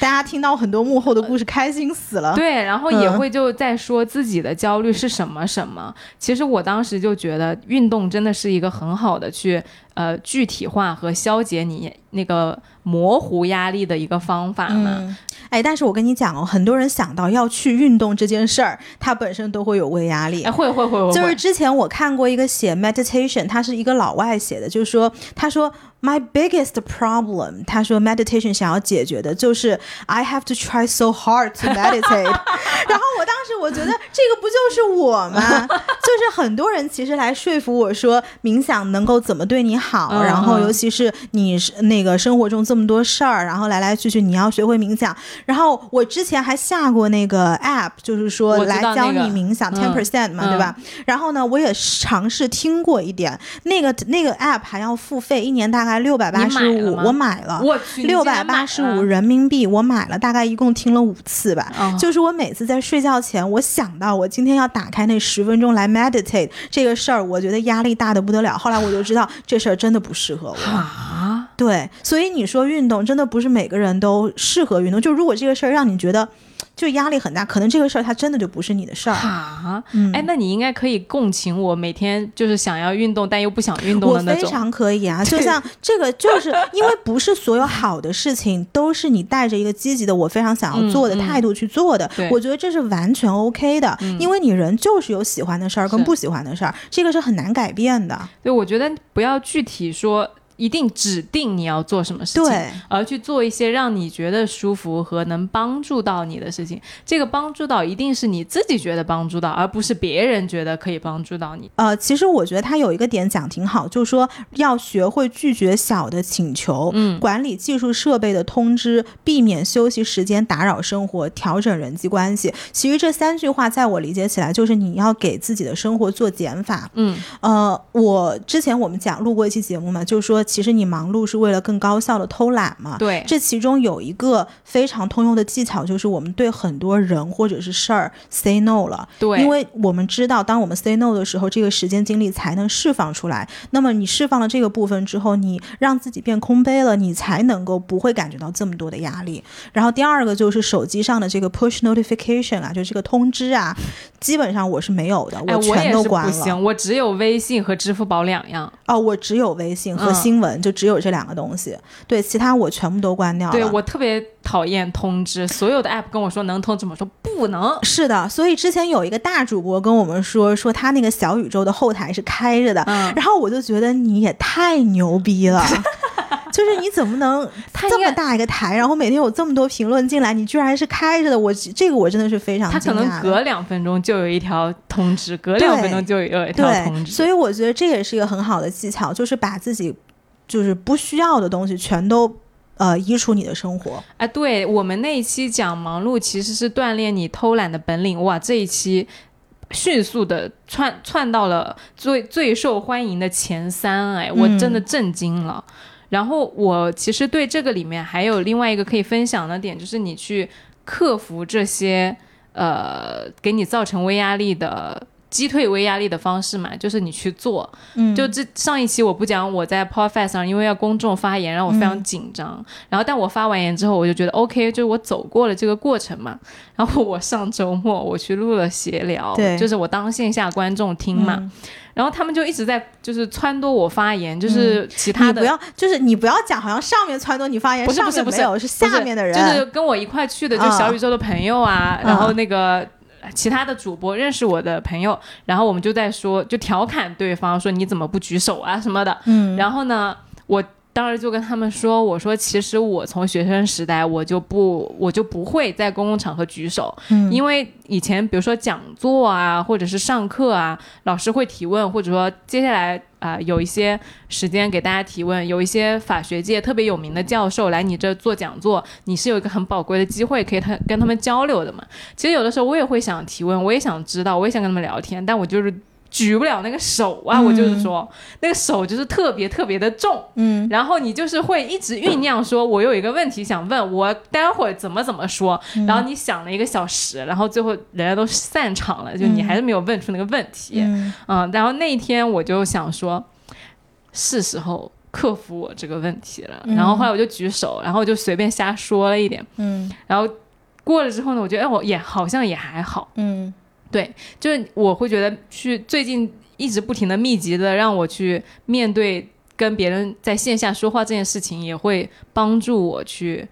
大家听到很多幕后的故事，开心死了。对，然后也会就在说自己的焦虑是什么什么。其实我当时就觉得运动真的是一个很好的去呃具体化和消解你那个模糊压力的一个方法嘛。哎，但是我跟你讲哦，很多人想到要去运动这件事儿，他本身都会有微压力。哎，会会会会。就是之前我看过一个写 meditation，他是一个老外写的，就是说，他说 my biggest problem，他说 meditation 想要解决的就是 I have to try so hard to meditate。(laughs) 然后我当时我觉得这个不就是我吗？(laughs) 就是很多人其实来说服我说冥想能够怎么对你好，然后尤其是你是那个生活中这么多事儿，然后来来去去你要学会冥想。然后我之前还下过那个 app，就是说来教你冥想 ten percent 嘛，对吧？然后呢，我也尝试听过一点，那个那个 app 还要付费，一年大概六百八十五，我买了，我去，六百八十五人民币，我买了，大概一共听了五次吧。就是我每次在睡觉前，我想到我今天要打开那十分钟来 meditate 这个事儿，我觉得压力大的不得了。后来我就知道这事儿真的不适合我啊。对，所以你说运动真的不是每个人都适合运动，就如果这个事儿让你觉得。就压力很大，可能这个事儿它真的就不是你的事儿啊。哎，那你应该可以共情我每天就是想要运动但又不想运动的那种。我非常可以啊，就像这个，就是因为不是所有好的事情都是你带着一个积极的我非常想要做的态度去做的。我觉得这是完全 OK 的，因为你人就是有喜欢的事儿跟不喜欢的事儿，这个是很难改变的。对，我觉得不要具体说。一定指定你要做什么事情，而去做一些让你觉得舒服和能帮助到你的事情。这个帮助到一定是你自己觉得帮助到，而不是别人觉得可以帮助到你。呃，其实我觉得他有一个点讲挺好，就是说要学会拒绝小的请求，嗯，管理技术设备的通知，避免休息时间打扰生活，调整人际关系。其实这三句话在我理解起来，就是你要给自己的生活做减法。嗯，呃，我之前我们讲录过一期节目嘛，就是说。其实你忙碌是为了更高效的偷懒嘛？对，这其中有一个非常通用的技巧，就是我们对很多人或者是事儿 say no 了。对，因为我们知道，当我们 say no 的时候，这个时间精力才能释放出来。那么你释放了这个部分之后，你让自己变空杯了，你才能够不会感觉到这么多的压力。然后第二个就是手机上的这个 push notification 啊，就这个通知啊，基本上我是没有的，我全都关了。不行，我只有微信和支付宝两样。哦，我只有微信和新。新闻，就只有这两个东西。对，其他我全部都关掉了。对我特别讨厌通知，所有的 app 跟我说能通知吗？说不能。是的，所以之前有一个大主播跟我们说，说他那个小宇宙的后台是开着的，嗯然后我就觉得你也太牛逼了。(laughs) 就是你怎么能这么大一个台，然后每天有这么多评论进来，你居然是开着的？我这个我真的是非常他可能隔两分钟就有一条通知，隔两分钟就有一条通，知。所以我觉得这也是一个很好的技巧，就是把自己就是不需要的东西全都呃移除你的生活。哎，对我们那一期讲忙碌其实是锻炼你偷懒的本领，哇，这一期迅速的窜窜到了最最受欢迎的前三，哎，我真的震惊了。然后我其实对这个里面还有另外一个可以分享的点，就是你去克服这些呃给你造成微压力的。击退微压力的方式嘛，就是你去做。嗯就这上一期我不讲我在 Podcast 上，因为要公众发言，让我非常紧张。然后，但我发完言之后，我就觉得 OK，就是我走过了这个过程嘛。(laughs) 然后我上周末我去录了闲聊，对就是我当线下观众听嘛。嗯然后他们就一直在就是撺掇我发言，就是其他的、你不要，就是你不要讲，好像上面撺掇你发言，不是不是不是下面的人，就是跟我一块去的，就小宇宙的朋友啊，嗯然后那个。其他的主播认识我的朋友，然后我们就在说，就调侃对方说你怎么不举手啊什么的。嗯，然后呢，我当时就跟他们说，我说其实我从学生时代我就不我就不会在公共场合举手，嗯因为以前比如说讲座啊，或者是上课啊，老师会提问，或者说接下来啊、有一些时间给大家提问，有一些法学界特别有名的教授来你这做讲座，你是有一个很宝贵的机会可以他跟他们交流的嘛。其实有的时候我也会想提问，我也想知道，我也想跟他们聊天，但我就是。举不了那个手啊，我就是说，那个手就是特别特别的重，嗯。然后你就是会一直酝酿说，我有一个问题想问，我待会儿怎么怎么说，然后你想了一个小时，然后最后人家都散场了，就你还是没有问出那个问题，嗯。嗯，然后那一天我就想说，是时候克服我这个问题了，嗯。然后后来我就举手，然后我就随便瞎说了一点，嗯。然后过了之后呢，我觉得哎，我也好像也还好，嗯就是我会觉得去最近一直不停的密集的让我去面对跟别人在线下说话这件事情，也会帮助我去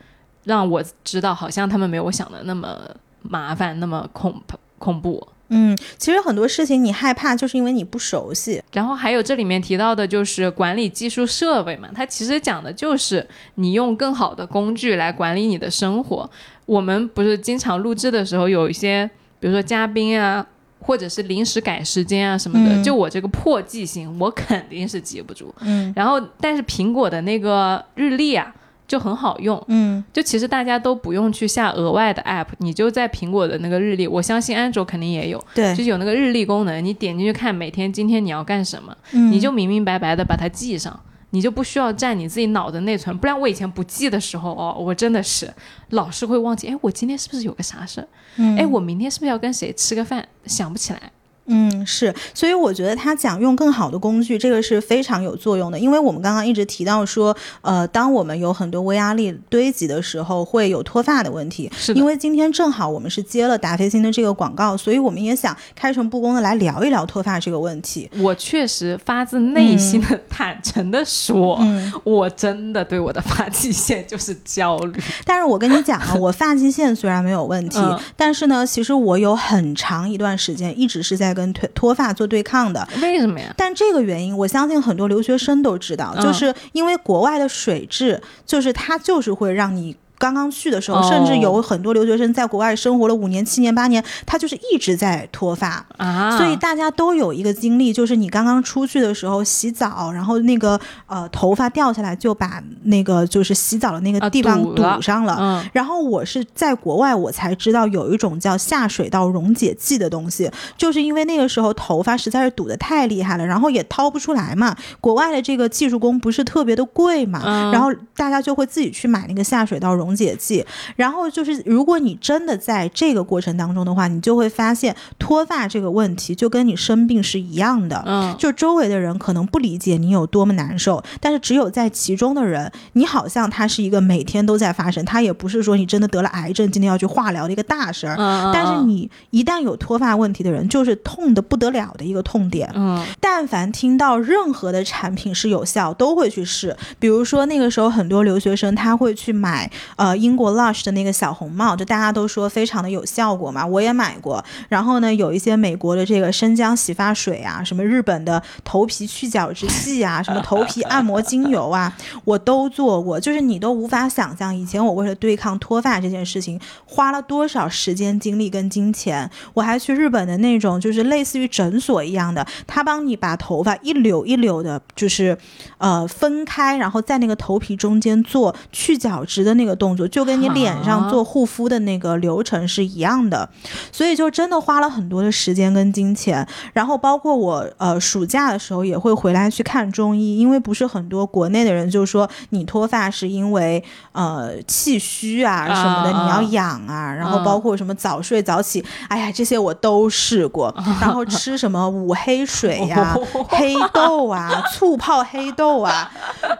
让我知道，好像他们没有我想的那么麻烦，那么恐恐怖。嗯，其实很多事情你害怕，就是因为你不熟悉。然后还有这里面提到的就是管理技术设备嘛，它其实讲的就是你用更好的工具来管理你的生活。我们不是经常录制的时候有一些，比如说嘉宾啊，或者是临时改时间啊什么的，嗯。就我这个破记性，我肯定是记不住。嗯。然后，但是苹果的那个日历啊。就很好用，嗯。就其实大家都不用去下额外的 app，你就在苹果的那个日历，我相信安卓肯定也有，对。就是有那个日历功能，你点进去看每天今天你要干什么，嗯。你就明明白白的把它记上，你就不需要占你自己脑的内存。不然我以前不记的时候哦，我真的是老是会忘记，哎，我今天是不是有个啥事儿？嗯哎，我明天是不是要跟谁吃个饭？想不起来。嗯，是，所以我觉得他讲用更好的工具，这个是非常有作用的。因为我们刚刚一直提到说，呃，当我们有很多微压力堆积的时候，会有脱发的问题。是因为今天正好我们是接了达霏欣的这个广告，所以我们也想开诚布公的来聊一聊脱发这个问题。我确实发自内心的、坦诚的说，嗯，我真的对我的发际线就是焦虑。但是我跟你讲啊，我发际线虽然没有问题，嗯但是呢，其实我有很长一段时间一直是在跟脱脱发做对抗的。为什么呀？但这个原因，我相信很多留学生都知道，嗯就是因为国外的水质，就是它就是会让你。刚刚去的时候，哦甚至有很多留学生在国外生活了五年、七年、八年，他就是一直在脱发。啊，所以大家都有一个经历，就是你刚刚出去的时候洗澡，然后那个呃头发掉下来，就把那个就是洗澡的那个啊地方堵上了。嗯，然后我是在国外，我才知道有一种叫下水道溶解剂的东西，就是因为那个时候头发实在是堵得太厉害了，然后也掏不出来嘛。国外的这个技术工不是特别的贵嘛，嗯然后大家就会自己去买那个下水道溶溶解剂。然后就是，如果你真的在这个过程当中的话，你就会发现脱发这个问题就跟你生病是一样的。嗯，就周围的人可能不理解你有多么难受，但是只有在其中的人，你好像他是一个每天都在发生，他也不是说你真的得了癌症，今天要去化疗的一个大事儿。嗯，但是你一旦有脱发问题的人，就是痛的不得了的一个痛点。嗯，但凡听到任何的产品是有效，都会去试。比如说那个时候很多留学生他会去买呃英国 Lush 的那个小红帽，就大家都说非常的有效果嘛，我也买过。然后呢，有一些美国的这个生姜洗发水啊，什么日本的头皮去角质剂啊，什么头皮按摩精油啊，我都做过。就是你都无法想象，以前我为了对抗脱发这件事情，花了多少时间、精力跟金钱。我还去日本的那种，就是类似于诊所一样的，他帮你把头发一绺一绺的，就是呃分开，然后在那个头皮中间做去角质的那个动作，就跟你脸上做护肤的那个流程是一样的。所以就真的花了很多的时间跟金钱。然后包括我呃暑假的时候也会回来去看中医，因为不是很多国内的人就说你脱发是因为呃气虚啊什么的，啊你要养啊，然后包括什么早睡早起，哎呀这些我都试过。(laughs) 然后吃什么五黑水呀、黑豆啊、(laughs) 醋泡黑豆啊，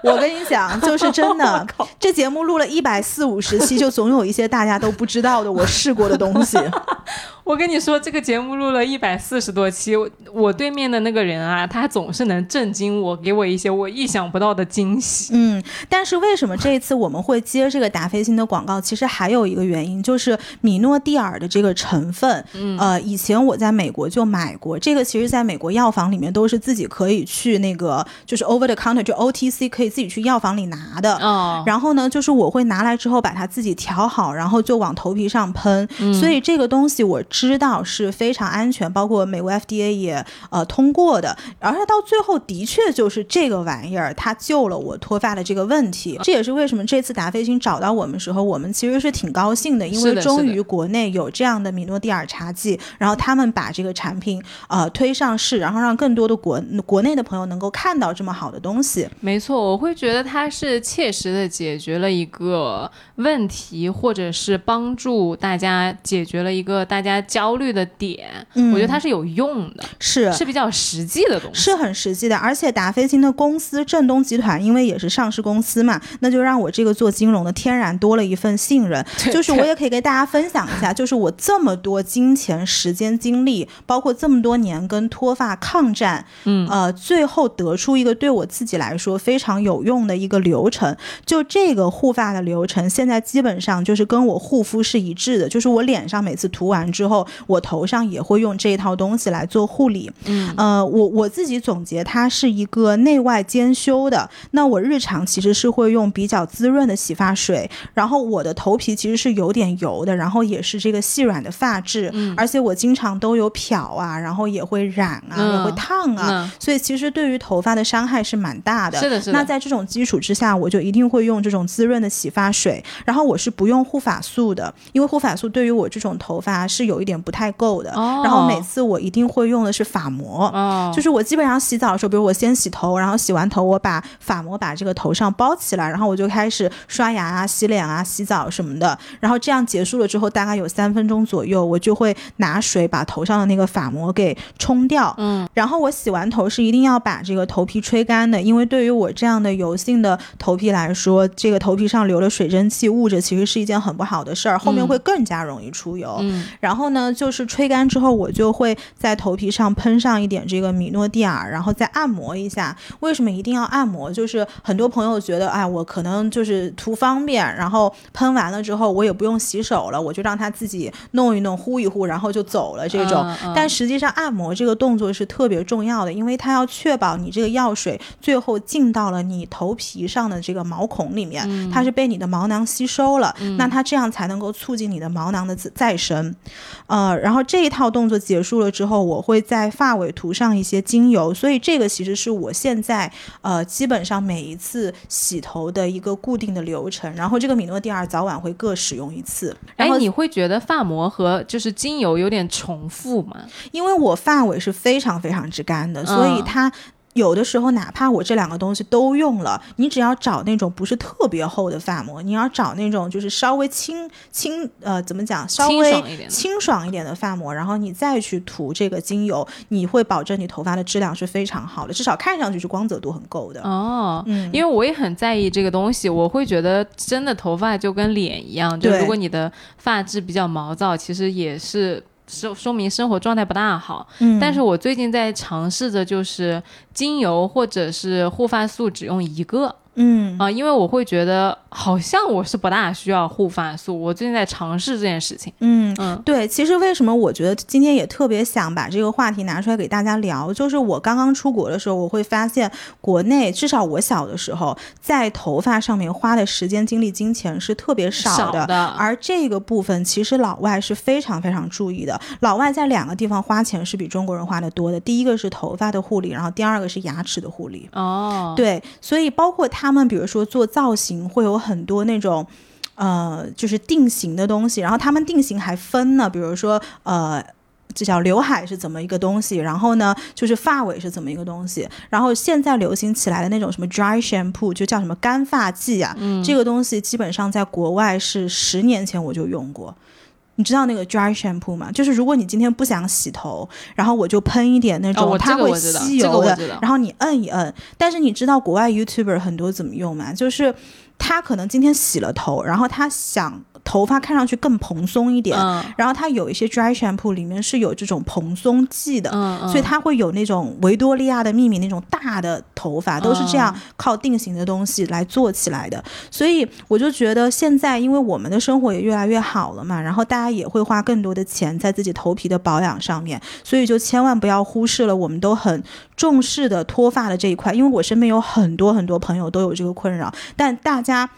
我跟你讲，就是真的，这节目录了一百四五时期，就总有一些大家都不知道的我试过的东西。(laughs) 我跟你说，这个节目录了一百四十多期，我我对面的那个人啊，他总是能震惊我，给我一些我意想不到的惊喜。嗯，但是为什么这一次我们会接这个达霏欣的广告？其实还有一个原因，就是米诺地尔的这个成分，嗯呃，以前我在美国就买过，这个其实在美国药房里面都是自己可以去那个就是 over the counter 就 OTC 可以自己去药房里拿的。哦，然后呢，就是我会拿来之后把它自己调好，然后就往头皮上喷。嗯所以这个东西我知道是非常安全，包括美国 FDA 也呃通过的。而且到最后的确就是这个玩意儿，它救了我脱发的这个问题。这也是为什么这次达菲欣找到我们时候，我们其实是挺高兴的，因为终于国内有这样的米诺地尔茶剂，然后他们把这个产品呃推上市，然后让更多的国国内的朋友能够看到这么好的东西。没错，我会觉得它是切实的解决了一个问题，或者是帮助大家解决了一个大家焦虑的点。嗯我觉得它是有用的，是是比较实际的东西。是很实际的，而且达霏欣的公司正东集团，因为也是上市公司嘛，那就让我这个做金融的天然多了一份信任。(laughs) 就是我也可以给大家分享一下，就是我这么多金钱、时间、精力，包括这么多年跟脱发抗战，嗯呃，最后得出一个对我自己来说非常有用的一个流程。就这个护发的流程，现在基本上就是跟我护肤是一致的，就是我脸上每次涂完之后，我头上也会用这一套东西来做护理。嗯，呃，我我自己总结，它是一个内外兼修的。那我日常其实是会用比较滋润的洗发水，然后我的头皮其实是有点油的，然后也是这个细软的发质，嗯而且我经常都有漂啊，然后也会染啊，嗯也会烫啊，嗯所以其实对于头发的伤害是蛮大的。是的，是的。那在这种基础之下，我就一定会用这种滋润的洗发水，然后我是不用护发素的，因为护发素对于我这种头发是有一点不太够的。哦然后每次我一定会用的是发膜，哦，就是我基本上洗澡的时候，比如我先洗头，然后洗完头，我把发膜把这个头上包起来，然后我就开始刷牙啊、洗脸啊、洗澡什么的。然后这样结束了之后，大概有三分钟左右，我就会拿水把头上的那个发膜给冲掉。嗯，然后我洗完头是一定要把这个头皮吹干的，因为对于我这样的油性的头皮来说，这个头皮上留了水蒸气捂着，其实是一件很不好的事儿，后面嗯会更加容易出油。嗯然后呢，就是吹干之后，我就会在头皮上喷上一点这个米诺地尔，然后再按摩一下。为什么一定要按摩？就是很多朋友觉得，哎，我可能就是图方便，然后喷完了之后，我也不用洗手了，我就让它自己弄一弄、呼一呼，然后就走了这种。嗯嗯但实际上，按摩这个动作是特别重要的，因为它要确保你这个药水最后进到了你头皮上的这个毛孔里面，嗯它是被你的毛囊吸收了，那它这样才能够促进你的毛囊的再再生。呃，然后这一套动作结束了之后，我会在发尾涂上一些精油，所以这个其实是我现在呃基本上每一次洗头的一个固定的流程。然后这个米诺地尔早晚会各使用一次。然后，哎你会觉得发膜和就是精油有点重复吗？因为我发尾是非常非常之干的，所以嗯它。有的时候，哪怕我这两个东西都用了，你只要找那种不是特别厚的发膜，你要找那种就是稍微轻轻呃怎么讲，稍微清爽一点的清爽一点的发膜，然后你再去涂这个精油，你会保证你头发的质量是非常好的，至少看上去是光泽度很够的。哦，嗯因为我也很在意这个东西，我会觉得真的头发就跟脸一样，就对如果你的发质比较毛躁，其实也是说说明生活状态不大好。嗯但是我最近在尝试着，就是精油或者是护发素只用一个嗯啊、因为我会觉得好像我是不大需要护发素。我最近在尝试这件事情。嗯嗯对，其实为什么我觉得今天也特别想把这个话题拿出来给大家聊，就是我刚刚出国的时候，我会发现国内至少我小的时候，在头发上面花的时间、精力、金钱是特别少的。的而这个部分其实老外是非常非常注意的，老外在两个地方花钱是比中国人花的多的。第一个是头发的护理，然后第二个是牙齿的护理。哦，对，所以包括他们，比如说做造型，会有很多那种。呃，就是定型的东西，然后他们定型还分呢，比如说呃。这叫刘海是怎么一个东西，然后呢，就是发尾是怎么一个东西，然后现在流行起来的那种什么 dry shampoo，就叫什么干发剂啊，这个东西基本上在国外是十年前我就用过。你知道那个 dry shampoo 吗？就是如果你今天不想洗头，然后我就喷一点那种它会吸油的，然后你摁一摁。但是你知道国外 YouTuber 很多怎么用吗？就是他可能今天洗了头，然后他想头发看上去更蓬松一点，嗯然后它有一些 dry shampoo 里面是有这种蓬松剂的。所以它会有那种维多利亚的秘密那种大的头发，都是这样靠定型的东西来做起来的。所以我就觉得现在，因为我们的生活也越来越好了嘛，然后大家也会花更多的钱在自己头皮的保养上面，所以就千万不要忽视了我们都很重视的脱发的这一块。因为我身边有很多很多朋友都有这个困扰，但大家。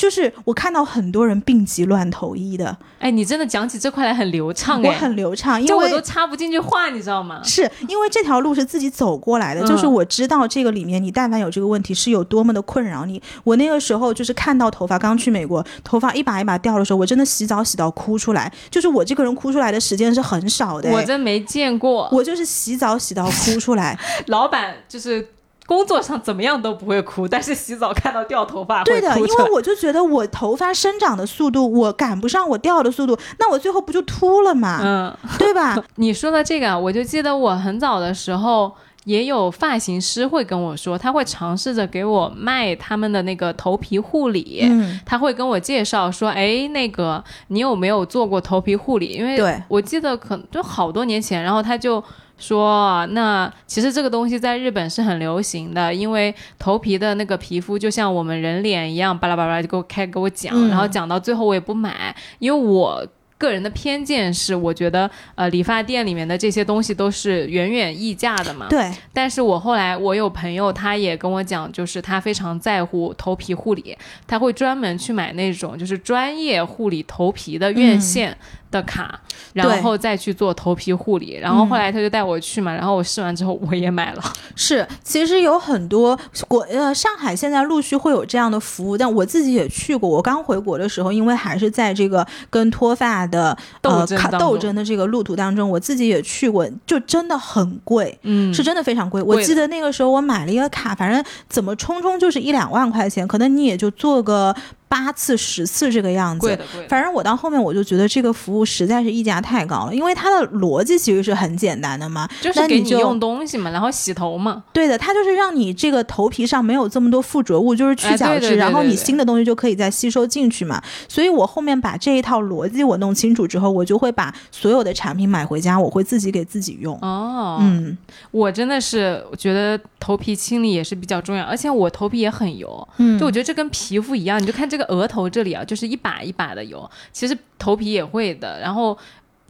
就是我看到很多人病急乱投医的，哎，你真的讲起这块来很流畅我哎，很流畅，因为我都插不进去话，你知道吗？是因为这条路是自己走过来的，嗯就是我知道这个里面你但凡有这个问题是有多么的困扰你。我那个时候就是看到头发刚去美国，头发一把一把掉的时候，我真的洗澡洗到哭出来。就是我这个人哭出来的时间是很少的，我真没见过，我就是洗澡洗到哭出来。(laughs) 老板就是工作上怎么样都不会哭，但是洗澡看到掉头发对的，因会哭出来为。我就觉得我头发生长的速度我赶不上我掉的速度，那我最后不就秃了嘛？嗯，对吧？(laughs) 你说的这个啊，我就记得我很早的时候。也有发型师会跟我说，他会尝试着给我卖他们的那个头皮护理，嗯，他会跟我介绍说，哎，那个你有没有做过头皮护理？因为我记得可能就好多年前，然后他就说，那其实这个东西在日本是很流行的，因为头皮的那个皮肤就像我们人脸一样，巴拉巴拉就给我开给我讲，嗯然后讲到最后我也不买，因为我。个人的偏见是，我觉得呃，理发店里面的这些东西都是远远溢价的嘛。对，但是我后来我有朋友，他也跟我讲，就是他非常在乎头皮护理，他会专门去买那种就是专业护理头皮的院线的卡，然后再去做头皮护理。然后后来他就带我去嘛，然后我试完之后我也买了。是，其实有很多国呃，上海现在陆续会有这样的服务，但我自己也去过。我刚回国的时候，因为还是在这个跟脱发的斗呃看斗争的这个路途当中，我自己也去过，就真的很贵。嗯，是真的非常贵，我记得那个时候我买了一个卡，反正怎么充充就是一两万块钱，可能你也就做个八次十次这个样子。贵的贵的。反正我到后面我就觉得这个服务实在是溢价太高了，因为它的逻辑其实是很简单的嘛，就是你就给你用东西嘛，然后洗头嘛。对的，它就是让你这个头皮上没有这么多附着物，就是去角质，哎对对对然后你新的东西就可以再吸收进去嘛。所以我后面把这一套逻辑我弄清楚之后，我就会把所有的产品买回家，我会自己给自己用。哦，嗯，我真的是觉得头皮清理也是比较重要，而且我头皮也很油，嗯就我觉得这跟皮肤一样，你就看这个额头这里啊，就是一把一把的油，其实头皮也会的。然后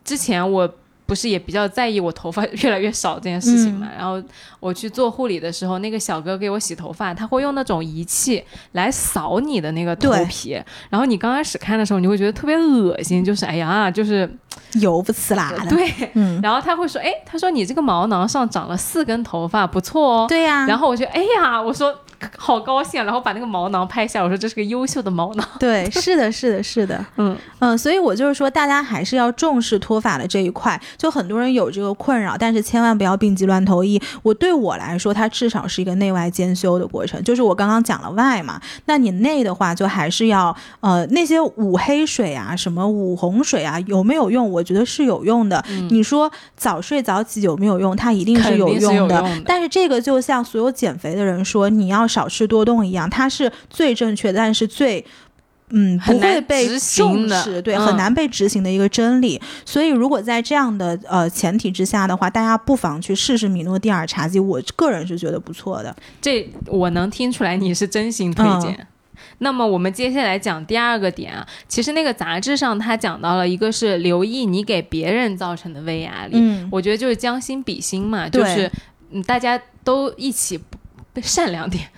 之前我。不是也比较在意我头发越来越少这件事情嘛？嗯然后我去做护理的时候，那个小哥给我洗头发，他会用那种仪器来扫你的那个头皮，然后你刚开始看的时候，你会觉得特别恶心，就是哎呀，就是油不呲啦的。对，嗯，然后他会说，哎，他说你这个毛囊上长了四根头发，不错哦。对呀、然后我就，哎呀，我说好高兴啊！然后把那个毛囊拍下，我说这是个优秀的毛囊。(laughs) 对，是的，是的，是的，嗯嗯，所以我就是说，大家还是要重视脱发的这一块。就很多人有这个困扰，但是千万不要病急乱投医。我对我来说，它至少是一个内外兼修的过程。就是我刚刚讲了外嘛，那你内的话，就还是要呃那些五黑水啊，什么五红水啊，有没有用？我觉得是有用的。你说早睡早起有没有用？它一定是有用的。但是这个就像所有减肥的人说，你要少吃多动一样，它是最正确，但是最。嗯，不会被重视，对，很难被执行的一个真理。所以，如果在这样的呃前提之下的话，大家不妨去试试米诺地尔茶姬，我个人是觉得不错的。这我能听出来你是真心推荐。那么，我们接下来讲第二个点啊，其实那个杂志上他讲到了一个是留意你给别人造成的微压力。嗯，我觉得就是将心比心嘛，就是嗯，大家都一起善良点。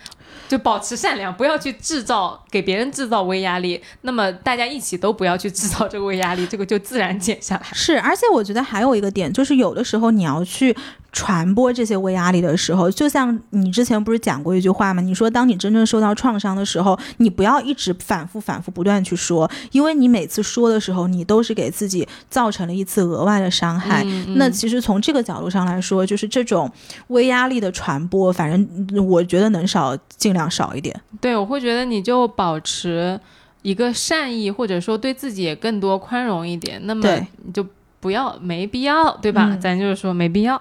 就保持善良，不要去制造给别人制造微压力。那么大家一起都不要去制造这个微压力，这个就自然减下来。是，而且我觉得还有一个点，就是有的时候你要去。传播这些微压力的时候，就像你之前不是讲过一句话吗？你说，当你真正受到创伤的时候，你不要一直反复、反复、不断去说，因为你每次说的时候，你都是给自己造成了一次额外的伤害。那其实从这个角度上来说，就是这种微压力的传播，反正我觉得能少尽量少一点。对，我会觉得你就保持一个善意，或者说对自己也更多宽容一点。那么你就不要没必要，对吧？咱就是说没必要。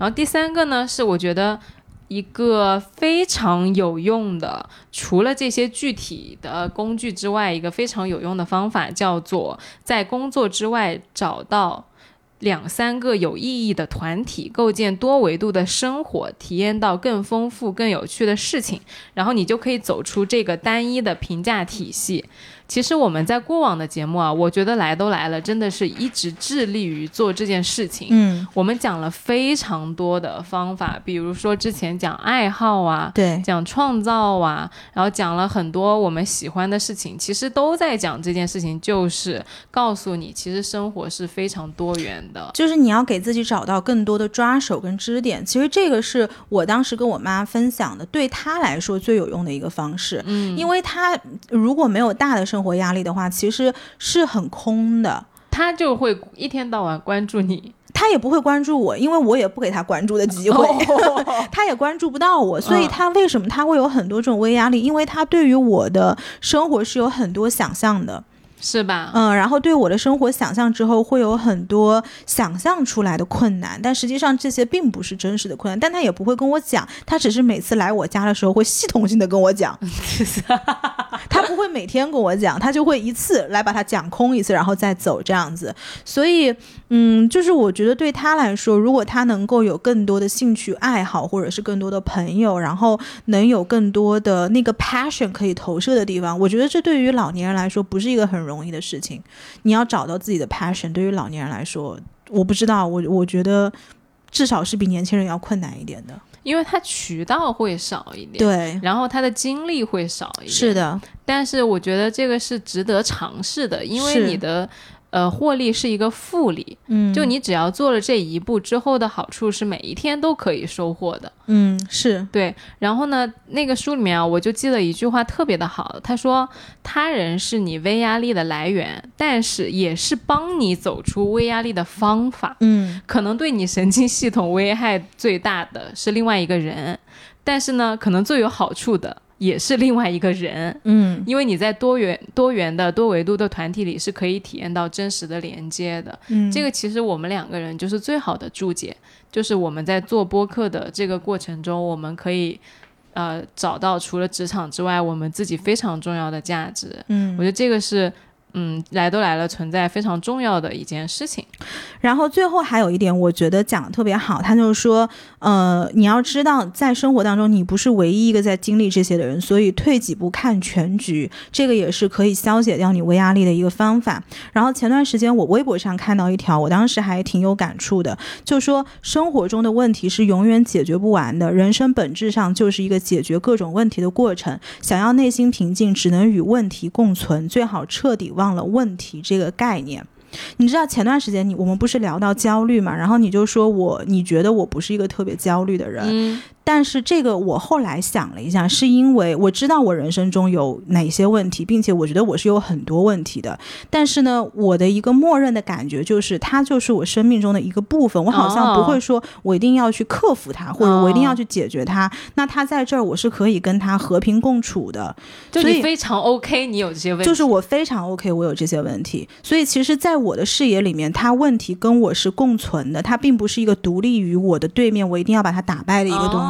然后第三个呢，是我觉得一个非常有用的，除了这些具体的工具之外，一个非常有用的方法，叫做在工作之外找到两三个有意义的团体，构建多维度的生活，体验到更丰富、更有趣的事情，然后你就可以走出这个单一的评价体系。其实我们在过往的节目啊，我觉得来都来了，真的是一直致力于做这件事情。嗯，我们讲了非常多的方法，比如说之前讲爱好啊，对，讲创造啊，然后讲了很多我们喜欢的事情，其实都在讲这件事情，就是告诉你，其实生活是非常多元的，就是你要给自己找到更多的抓手跟支点。其实这个是我当时跟我妈分享的，对她来说最有用的一个方式。嗯，因为她如果没有大的生生活压力的话，其实是很空的。他就会一天到晚关注你，他也不会关注我，因为我也不给他关注的机会，(laughs) 他也关注不到我。所以，他为什么他会有很多这种微压力？因为他对于我的生活是有很多想象的。是吧？嗯，然后对我的生活想象之后，会有很多想象出来的困难，但实际上这些并不是真实的困难。但他也不会跟我讲，他只是每次来我家的时候会系统性的跟我讲，(laughs) 他不会每天跟我讲，他就会一次来把它讲空一次，然后再走这样子。所以，嗯，就是我觉得对他来说，如果他能够有更多的兴趣爱好，或者是更多的朋友，然后能有更多的那个 passion 可以投射的地方，我觉得这对于老年人来说不是一个很。容易的事情，你要找到自己的 passion。对于老年人来说，我不知道，我我觉得至少是比年轻人要困难一点的，因为他渠道会少一点，对，然后他的精力会少一点，是的。但是我觉得这个是值得尝试的，因为你的。呃，获利是一个复利，嗯，就你只要做了这一步之后的好处是每一天都可以收获的，嗯，是对。然后呢，那个书里面啊，我就记了一句话特别的好，他说：“他人是你微压力的来源，但是也是帮你走出微压力的方法。”嗯，可能对你神经系统危害最大的是另外一个人，但是呢，可能最有好处的。也是另外一个人，嗯，因为你在多元、多元的多维度的团体里是可以体验到真实的连接的，嗯，这个其实我们两个人就是最好的注解，就是我们在做播客的这个过程中，我们可以呃找到除了职场之外，我们自己非常重要的价值，嗯，我觉得这个是。嗯，来都来了，存在非常重要的一件事情。然后最后还有一点，我觉得讲的特别好，他就是说，呃，你要知道，在生活当中，你不是唯一一个在经历这些的人，所以退几步看全局，这个也是可以消解掉你微压力的一个方法。然后前段时间我微博上看到一条，我当时还挺有感触的，就说生活中的问题是永远解决不完的，人生本质上就是一个解决各种问题的过程。想要内心平静，只能与问题共存，最好彻底。忘了问题这个概念，你知道前段时间你我们不是聊到焦虑嘛？然后你就说我你觉得我不是一个特别焦虑的人，但是这个我后来想了一下，是因为我知道我人生中有哪些问题，并且我觉得我是有很多问题的。但是呢，我的一个默认的感觉就是，它就是我生命中的一个部分。我好像不会说我一定要去克服它，或者我一定要去解决它。那它在这儿，我是可以跟它和平共处的。就你非常 OK，你有这些问题，就是我非常 OK，我有这些问题。所以其实，在我的视野里面，它问题跟我是共存的，它并不是一个独立于我的对面，我一定要把它打败的一个东西。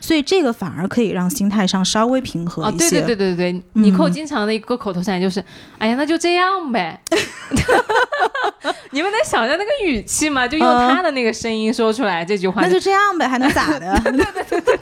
所以这个反而可以让心态上稍微平和一些。对对对对对，尼寇经常的一个口头禅就是：“哎呀，那就这样呗。”你们能想象那个语气吗？就用他的那个声音说出来这句话，那就这样呗，还能咋的？对对对对对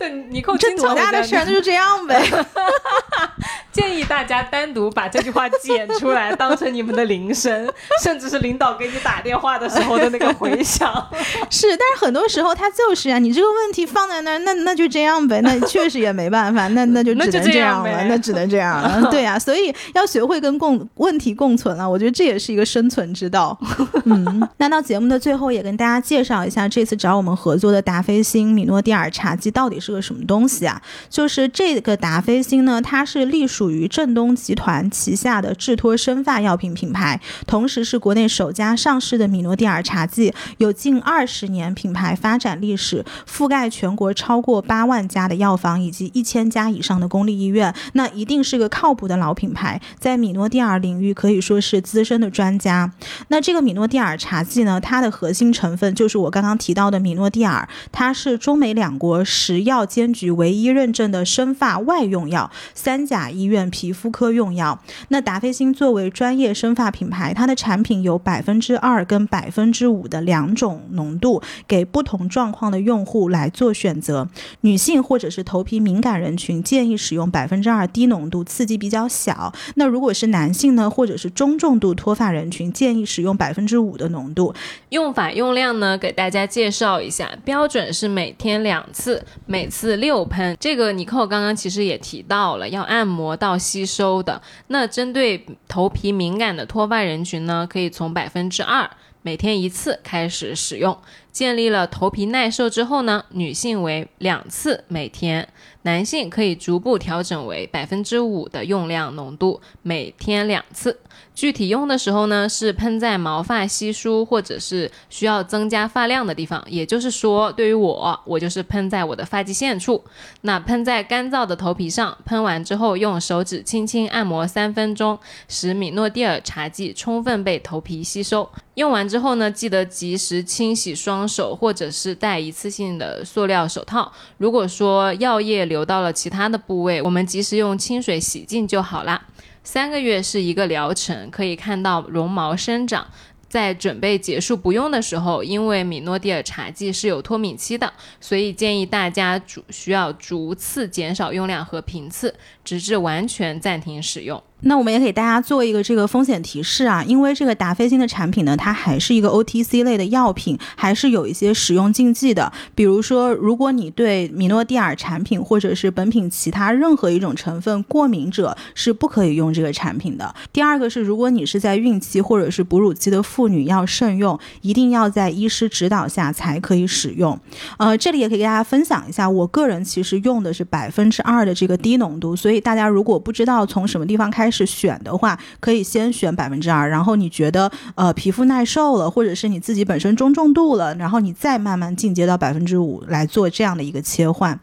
对。对，尼寇这多大的事儿，那就这样呗。(laughs) (laughs) 建议大家单独把这句话剪出来，当成你们的铃声，甚至是领导给你打电话的时候的那个回响。(laughs) 是，但是很多时候他就是啊，你这个问题放在那儿，那那就这样呗，那确实也没办法，那那就只能这样了，那只能这样了。对呀，所以要学会跟共问题共存了，我觉得这也是一个生存之道。嗯，那到节目的最后，也跟大家介绍一下这次找我们合作的达菲星米诺地尔茶姬到底是个什么东西啊？就是这个达霏欣呢，它是隶属。属于正东集团旗下的智托生发药品品牌，同时是国内首家上市的米诺地尔茶剂，有近二十年品牌发展历史，覆盖全国超过八万家的药房以及一千家以上的公立医院，那一定是个靠谱的老品牌，在米诺地尔领域可以说是资深的专家。那这个米诺地尔茶剂呢，它的核心成分就是我刚刚提到的米诺地尔，它是中美两国食药药监局唯一认证的生发外用药，三甲医。院皮肤科用药，那达霏欣作为专业生发品牌，它的产品有百分之二跟百分之五的两种浓度，给不同状况的用户来做选择。女性或者是头皮敏感人群建议使用百分之二低浓度，刺激比较小。那如果是男性呢，或者是中重度脱发人群，建议使用百分之五的浓度。用法用量呢，给大家介绍一下，标准是每天两次，每次六喷。这个尼寇刚刚其实也提到了，要按摩。到吸收的那针对头皮敏感的脱发人群呢，可以从百分之二每天一次开始使用。建立了头皮耐受之后呢，女性为两次每天，男性可以逐步调整为百分之五的用量浓度，每天两次。具体用的时候呢，是喷在毛发稀疏或者是需要增加发量的地方，也就是说，对于我，我就是喷在我的发际线处。那喷在干燥的头皮上，喷完之后用手指轻轻按摩三分钟，使米诺地尔茶剂充分被头皮吸收。用完之后呢，记得及时清洗双手，或者是戴一次性的塑料手套。如果说药液流到了其他的部位，我们及时用清水洗净就好啦。三个月是一个疗程，可以看到绒毛生长。在准备结束不用的时候，因为米诺地尔茶剂是有脱敏期的，所以建议大家逐需要逐次减少用量和频次，直至完全暂停使用。那我们也给大家做一个这个风险提示啊，因为这个达霏欣的产品呢，它还是一个 OTC 类的药品，还是有一些使用禁忌的。比如说，如果你对米诺地尔产品或者是本品其他任何一种成分过敏者，是不可以用这个产品的。第二个是，如果你是在孕期或者是哺乳期的妇女，要慎用，一定要在医师指导下才可以使用。呃，这里也可以给大家分享一下，我个人其实用的是百分之二的这个低浓度，所以大家如果不知道从什么地方开，是选的话，可以先选百分之二，然后你觉得呃皮肤耐受了，或者是你自己本身中重度了，然后你再慢慢进阶到百分之五来做这样的一个切换。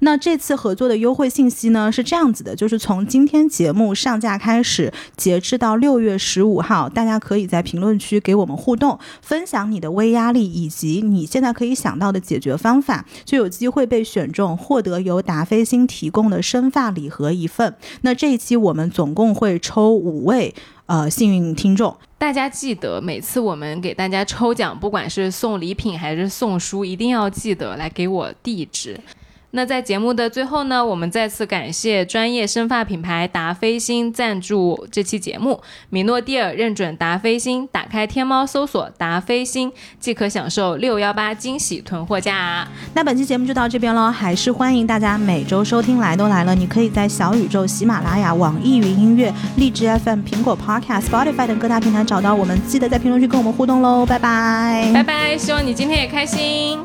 那这次合作的优惠信息呢是这样子的，就是从今天节目上架开始，截至到六月十五号，大家可以在评论区给我们互动，分享你的微压力以及你现在可以想到的解决方法，就有机会被选中，获得由达霏欣提供的生发礼盒一份。那这一期我们总共会抽五位呃幸运听众，大家记得每次我们给大家抽奖，不管是送礼品还是送书，一定要记得来给我地址。那在节目的最后呢，我们再次感谢专业生发品牌达霏欣赞助这期节目。米诺地尔认准达霏欣，打开天猫搜索达霏欣，即可享受六幺八惊喜囤货价。那本期节目就到这边喽，还是欢迎大家每周收听。来都来了，你可以在小宇宙、喜马拉雅、网易云音乐、荔枝 FM、苹果 Podcast、Spotify 等各大平台找到我们。记得在评论区跟我们互动喽，拜拜，拜拜！希望你今天也开心。